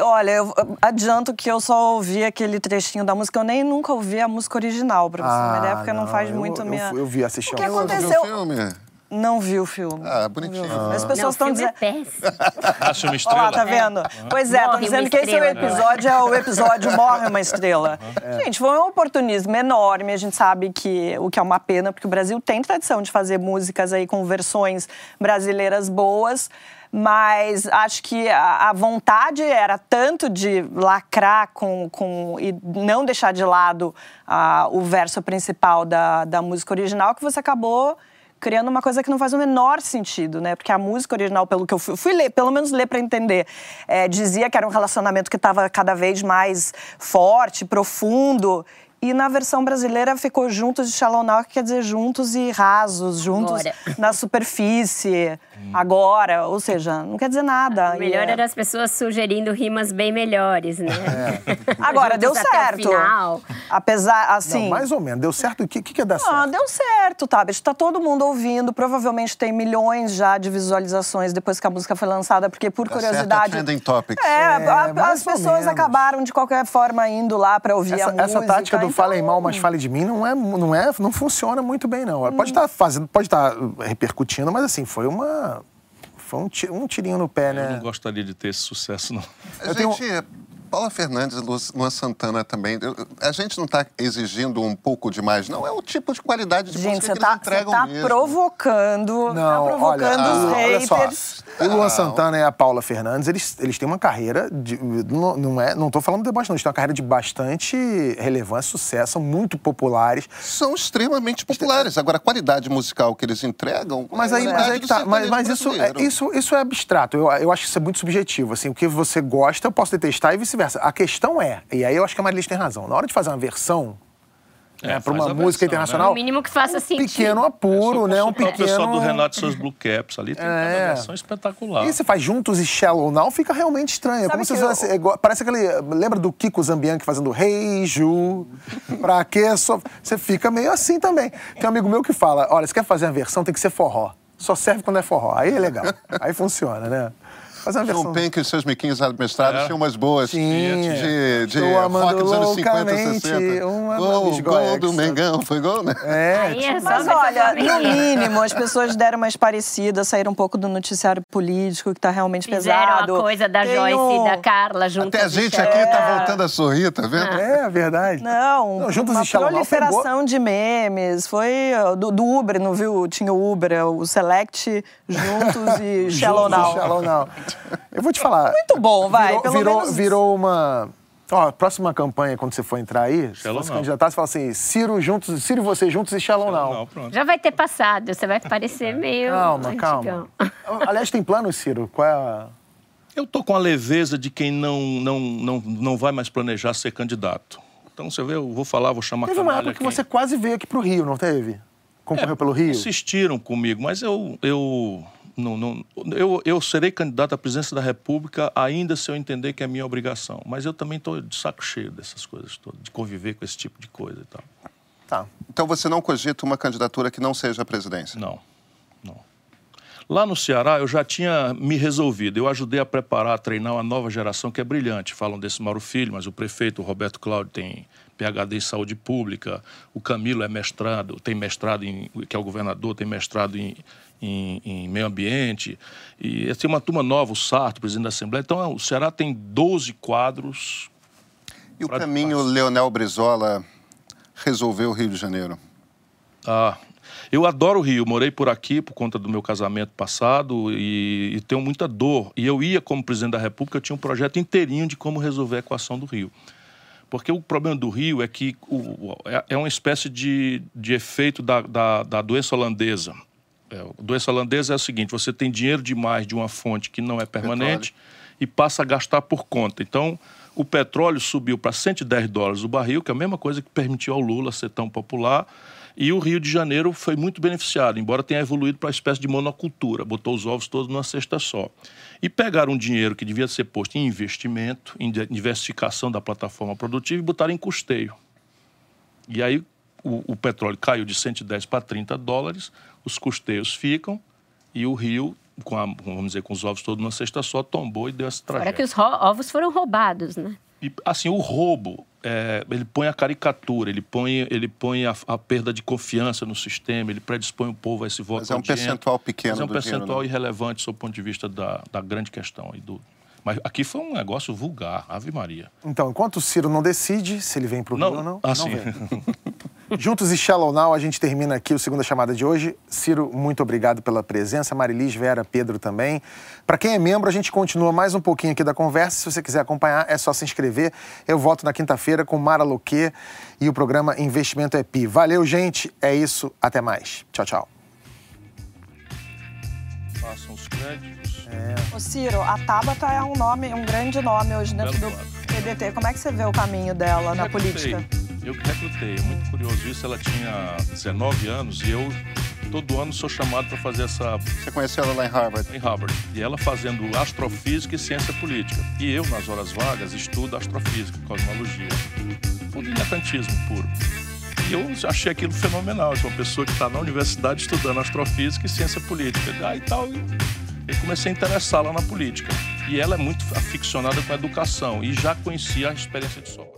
Speaker 5: Olha, eu adianto que eu só ouvi aquele trechinho da música. Eu nem nunca ouvi a música original, pra você ter uma ideia, porque não, faz
Speaker 1: Ah, eu-
Speaker 5: muito
Speaker 1: eu,
Speaker 5: minha...
Speaker 1: Eu, vi assistir
Speaker 5: O que aconteceu?
Speaker 4: Filme?
Speaker 5: Não vi o filme.
Speaker 4: Ah, bonitinho.
Speaker 5: Não filme. As
Speaker 3: Não,
Speaker 5: pessoas estão dizendo...
Speaker 3: é
Speaker 2: uma estrela.
Speaker 5: lá, tá vendo? Pois é, estão dizendo que esse é o
Speaker 3: estrela.
Speaker 5: episódio, é o episódio Morre uma Estrela. Gente, foi um oportunismo enorme. A gente sabe que o que é uma pena, porque o Brasil tem tradição de fazer músicas aí com versões brasileiras boas. Mas acho que a, a vontade era tanto de lacrar com, com e não deixar de lado ah, o verso principal da, da música original que você acabou criando uma coisa que não faz o menor sentido, né? Porque a música original, pelo que eu fui, fui ler, pelo menos ler para entender, é, dizia que era um relacionamento que estava cada vez mais forte, profundo. E na versão brasileira ficou juntos de Shallow Now, que quer dizer juntos e rasos, juntos
Speaker 3: Agora.
Speaker 5: na superfície, agora. Ou seja, não quer dizer nada.
Speaker 3: O melhor
Speaker 5: E é-
Speaker 3: era as pessoas sugerindo rimas bem melhores, né?
Speaker 5: Agora, deu
Speaker 3: Juntos até o
Speaker 5: certo.
Speaker 3: final.
Speaker 5: Apesar, assim...
Speaker 1: Não, mais ou menos. Deu certo? O que, que, que ia dar
Speaker 5: Ah,
Speaker 1: certo?
Speaker 5: deu certo, tá? Está todo mundo ouvindo. Provavelmente tem milhões já de visualizações depois que a música foi lançada, porque por
Speaker 4: Tá certo,
Speaker 5: curiosidade.
Speaker 4: é trending topics.
Speaker 5: É,
Speaker 1: É,
Speaker 5: a- as pessoas acabaram de qualquer forma indo lá para ouvir a
Speaker 1: Essa,
Speaker 5: música.
Speaker 1: essa tática do
Speaker 5: então-
Speaker 1: falem mal, mas fale de mim não é, não é, não funciona muito bem não.
Speaker 5: Hum.
Speaker 1: Pode estar fazendo, pode estar repercutindo, mas assim foi uma, foi um, um tirinho no pé,
Speaker 2: Eu não
Speaker 1: né?
Speaker 2: gostaria de ter esse sucesso, não.
Speaker 1: Eu tenho-
Speaker 4: Gente, Paula Fernandes e Lu- Luan Santana também. eu- A gente não está exigindo um pouco demais, não. É o tipo de qualidade de
Speaker 5: Gente,
Speaker 4: música
Speaker 5: você
Speaker 4: que eles
Speaker 5: tá, você
Speaker 4: entregam
Speaker 5: tá
Speaker 4: mesmo.
Speaker 1: Não,
Speaker 5: provocando, tá provocando
Speaker 1: olha,
Speaker 5: os
Speaker 1: ah, olha só,
Speaker 5: haters.
Speaker 1: o Luan Santana e a Paula Fernandes, eles, eles têm uma carreira, de, não, não, é, não tô falando de deboche não, eles têm uma carreira de bastante relevância, sucesso, são muito populares.
Speaker 4: São extremamente populares. Agora, a qualidade musical que eles entregam.
Speaker 1: Mas
Speaker 4: é a
Speaker 1: aí, mas aí que tá. Mas, mas isso, é, isso, isso é abstrato. Eu, eu acho que isso é muito subjetivo. Assim, o que você gosta, eu posso detestar e vice-versa. A questão é, e aí eu acho que a Marilis tem razão, na hora de fazer uma versão
Speaker 2: É,
Speaker 1: né, para uma
Speaker 2: a
Speaker 1: música
Speaker 2: versão,
Speaker 1: internacional,
Speaker 3: No mínimo que faça
Speaker 1: um
Speaker 3: sentido.
Speaker 1: pequeno apuro, né? Um
Speaker 2: O pessoal
Speaker 1: pequeno.
Speaker 2: do Renato e seus Blue Caps ali tem
Speaker 1: É.
Speaker 2: uma versão espetacular.
Speaker 1: E você faz juntos e Shallow Now, fica realmente estranho. É
Speaker 5: Sabe
Speaker 1: como se é igual- parece aquele. Lembra do Kiko Zambianchi fazendo Rei Ju? Pra quê? Só, você fica meio assim também. Tem um amigo meu que fala: olha, você quer fazer uma versão, tem que ser forró. Só serve quando é forró. Aí é legal. Aí funciona, né? Fazer uma versão.
Speaker 4: João Penck e os seus miquinhos amestrados
Speaker 2: É.
Speaker 4: tinham umas boas.
Speaker 1: Tinha.
Speaker 4: De, de rock dos anos 50,
Speaker 1: loucamente
Speaker 4: 60.
Speaker 1: uma
Speaker 4: Gol, gol do. Mengão, foi gol, né?
Speaker 1: É,
Speaker 3: é só
Speaker 5: Mas olha, no mínimo, as pessoas deram mais parecidas, saíram um pouco do noticiário político, que tá realmente
Speaker 3: Fizeram
Speaker 5: pesado.
Speaker 3: a coisa da
Speaker 5: Tem
Speaker 3: Joyce
Speaker 5: um-
Speaker 3: e da Carla junto
Speaker 4: Até a gente aqui tá voltando a sorrir, tá vendo?
Speaker 1: é verdade.
Speaker 5: Não,
Speaker 1: Não, Juntos
Speaker 5: uma
Speaker 1: e Shallow Now
Speaker 5: proliferação de memes. Foi do, do Uber, não viu? Tinha o Uber, o Select, Juntos e Shallow Now.
Speaker 1: Eu vou te falar.
Speaker 5: Muito bom, vai,
Speaker 1: Virou,
Speaker 5: pelo
Speaker 1: virou,
Speaker 5: menos
Speaker 1: virou uma. Ó, a próxima campanha, quando você for entrar aí, se você candidatar, você fala assim: Ciro, juntos, Ciro e você juntos e Shallow Now.
Speaker 2: Não, pronto.
Speaker 3: Já vai ter passado, você vai parecer meio.
Speaker 1: Calma,
Speaker 3: antigão.
Speaker 1: calma. Aliás, tem plano, Ciro? Qual é a.
Speaker 2: Eu tô com a leveza de quem não, não, não, não vai mais planejar ser candidato. Então, você vê, eu vou falar, vou chamar
Speaker 1: Teve uma época que
Speaker 2: quem-
Speaker 1: você quase veio aqui pro Rio, não teve? Concorreu
Speaker 2: É,
Speaker 1: pelo Rio?
Speaker 2: Insistiram comigo, mas eu, eu, não, não, eu, eu serei candidato à presidência da República ainda se eu entender que é minha obrigação. Mas eu também estou de saco cheio dessas coisas todas, de conviver com esse tipo de coisa e tal.
Speaker 1: Tá.
Speaker 4: Então você não cogita uma candidatura que não seja a presidência?
Speaker 2: Não, não. Lá no Ceará, eu já tinha me resolvido. Eu ajudei a preparar, a treinar uma nova geração que é brilhante. Falam desse Mauro Filho, mas o prefeito o Roberto Cláudio tem PhD em saúde pública. O Camilo é mestrado, tem mestrado em, que é o governador, tem mestrado em, em, em meio ambiente. E tem uma turma nova, o Sarto, presidente da Assembleia. Então, o Ceará tem 12 quadros.
Speaker 4: E o caminho Leonel Brizola resolveu o Rio de Janeiro?
Speaker 2: Ah, eu adoro o Rio, morei por aqui por conta do meu casamento passado e, e, tenho muita dor. E eu ia, como presidente da República, eu tinha um projeto inteirinho de como resolver a equação do Rio. Porque o problema do Rio é que o, é, é uma espécie de, de efeito da, da, da doença holandesa. É, a doença holandesa é o seguinte: você tem dinheiro demais de uma fonte que não é permanente petróleo. e passa a gastar por conta. Então, o petróleo subiu para 110 dólares o barril, que é a mesma coisa que permitiu ao Lula ser tão popular. E o Rio de Janeiro foi muito beneficiado, embora tenha evoluído para uma espécie de monocultura, botou os ovos todos numa cesta só. E pegaram um dinheiro que devia ser posto em investimento, em diversificação da plataforma produtiva e botaram em custeio. E aí o, o petróleo caiu de 110 para 30 dólares, os custeios ficam e o Rio com a, vamos dizer, com os ovos todos numa cesta só, tombou e deu essa tragédia.
Speaker 3: Fora que os ovos foram roubados, né?
Speaker 2: E, assim, o roubo, é, ele põe a caricatura, ele põe, ele põe a, a, perda de confiança no sistema, ele predispõe o povo a esse voto
Speaker 4: Mas é um percentual pequeno
Speaker 2: Mas é um percentual
Speaker 4: dinheiro, né?
Speaker 2: irrelevante sob o ponto de vista da, da grande questão. E do... Mas aqui foi um negócio vulgar, Ave Maria.
Speaker 1: Então, enquanto o Ciro não decide se ele vem para o Rio ou não,
Speaker 2: ah, não
Speaker 1: vem. Juntos e Shallow Now, a gente termina aqui o segunda chamada de hoje. Ciro, muito obrigado pela presença. Marilis, Vera, Pedro também. Para quem é membro, a gente continua mais um pouquinho aqui da conversa. Se você quiser acompanhar, é só se inscrever. Eu volto na quinta-feira com Mara Loquet e o programa Investimento EPI. Valeu, gente. É isso. Até mais. Tchau, tchau.
Speaker 2: Façam os créditos.
Speaker 5: É. Ô Ciro, a Tabata é um nome, um grande nome hoje dentro do PDT. Como é que você vê o caminho dela na política?
Speaker 2: Eu que recrutei, é muito curioso isso. Ela tinha 19 anos e eu todo ano sou chamado para fazer essa.
Speaker 4: Você conheceu ela lá em Harvard?
Speaker 2: Em Harvard. E ela fazendo astrofísica e ciência política. E eu, nas horas vagas, estudo astrofísica, cosmologia. O diletantismo puro. E eu achei aquilo fenomenal. De uma pessoa que está na universidade estudando astrofísica e ciência política. Aí tal. E comecei a interessá-la na política. E ela é muito aficionada com a educação e já conhecia a experiência de Sobral.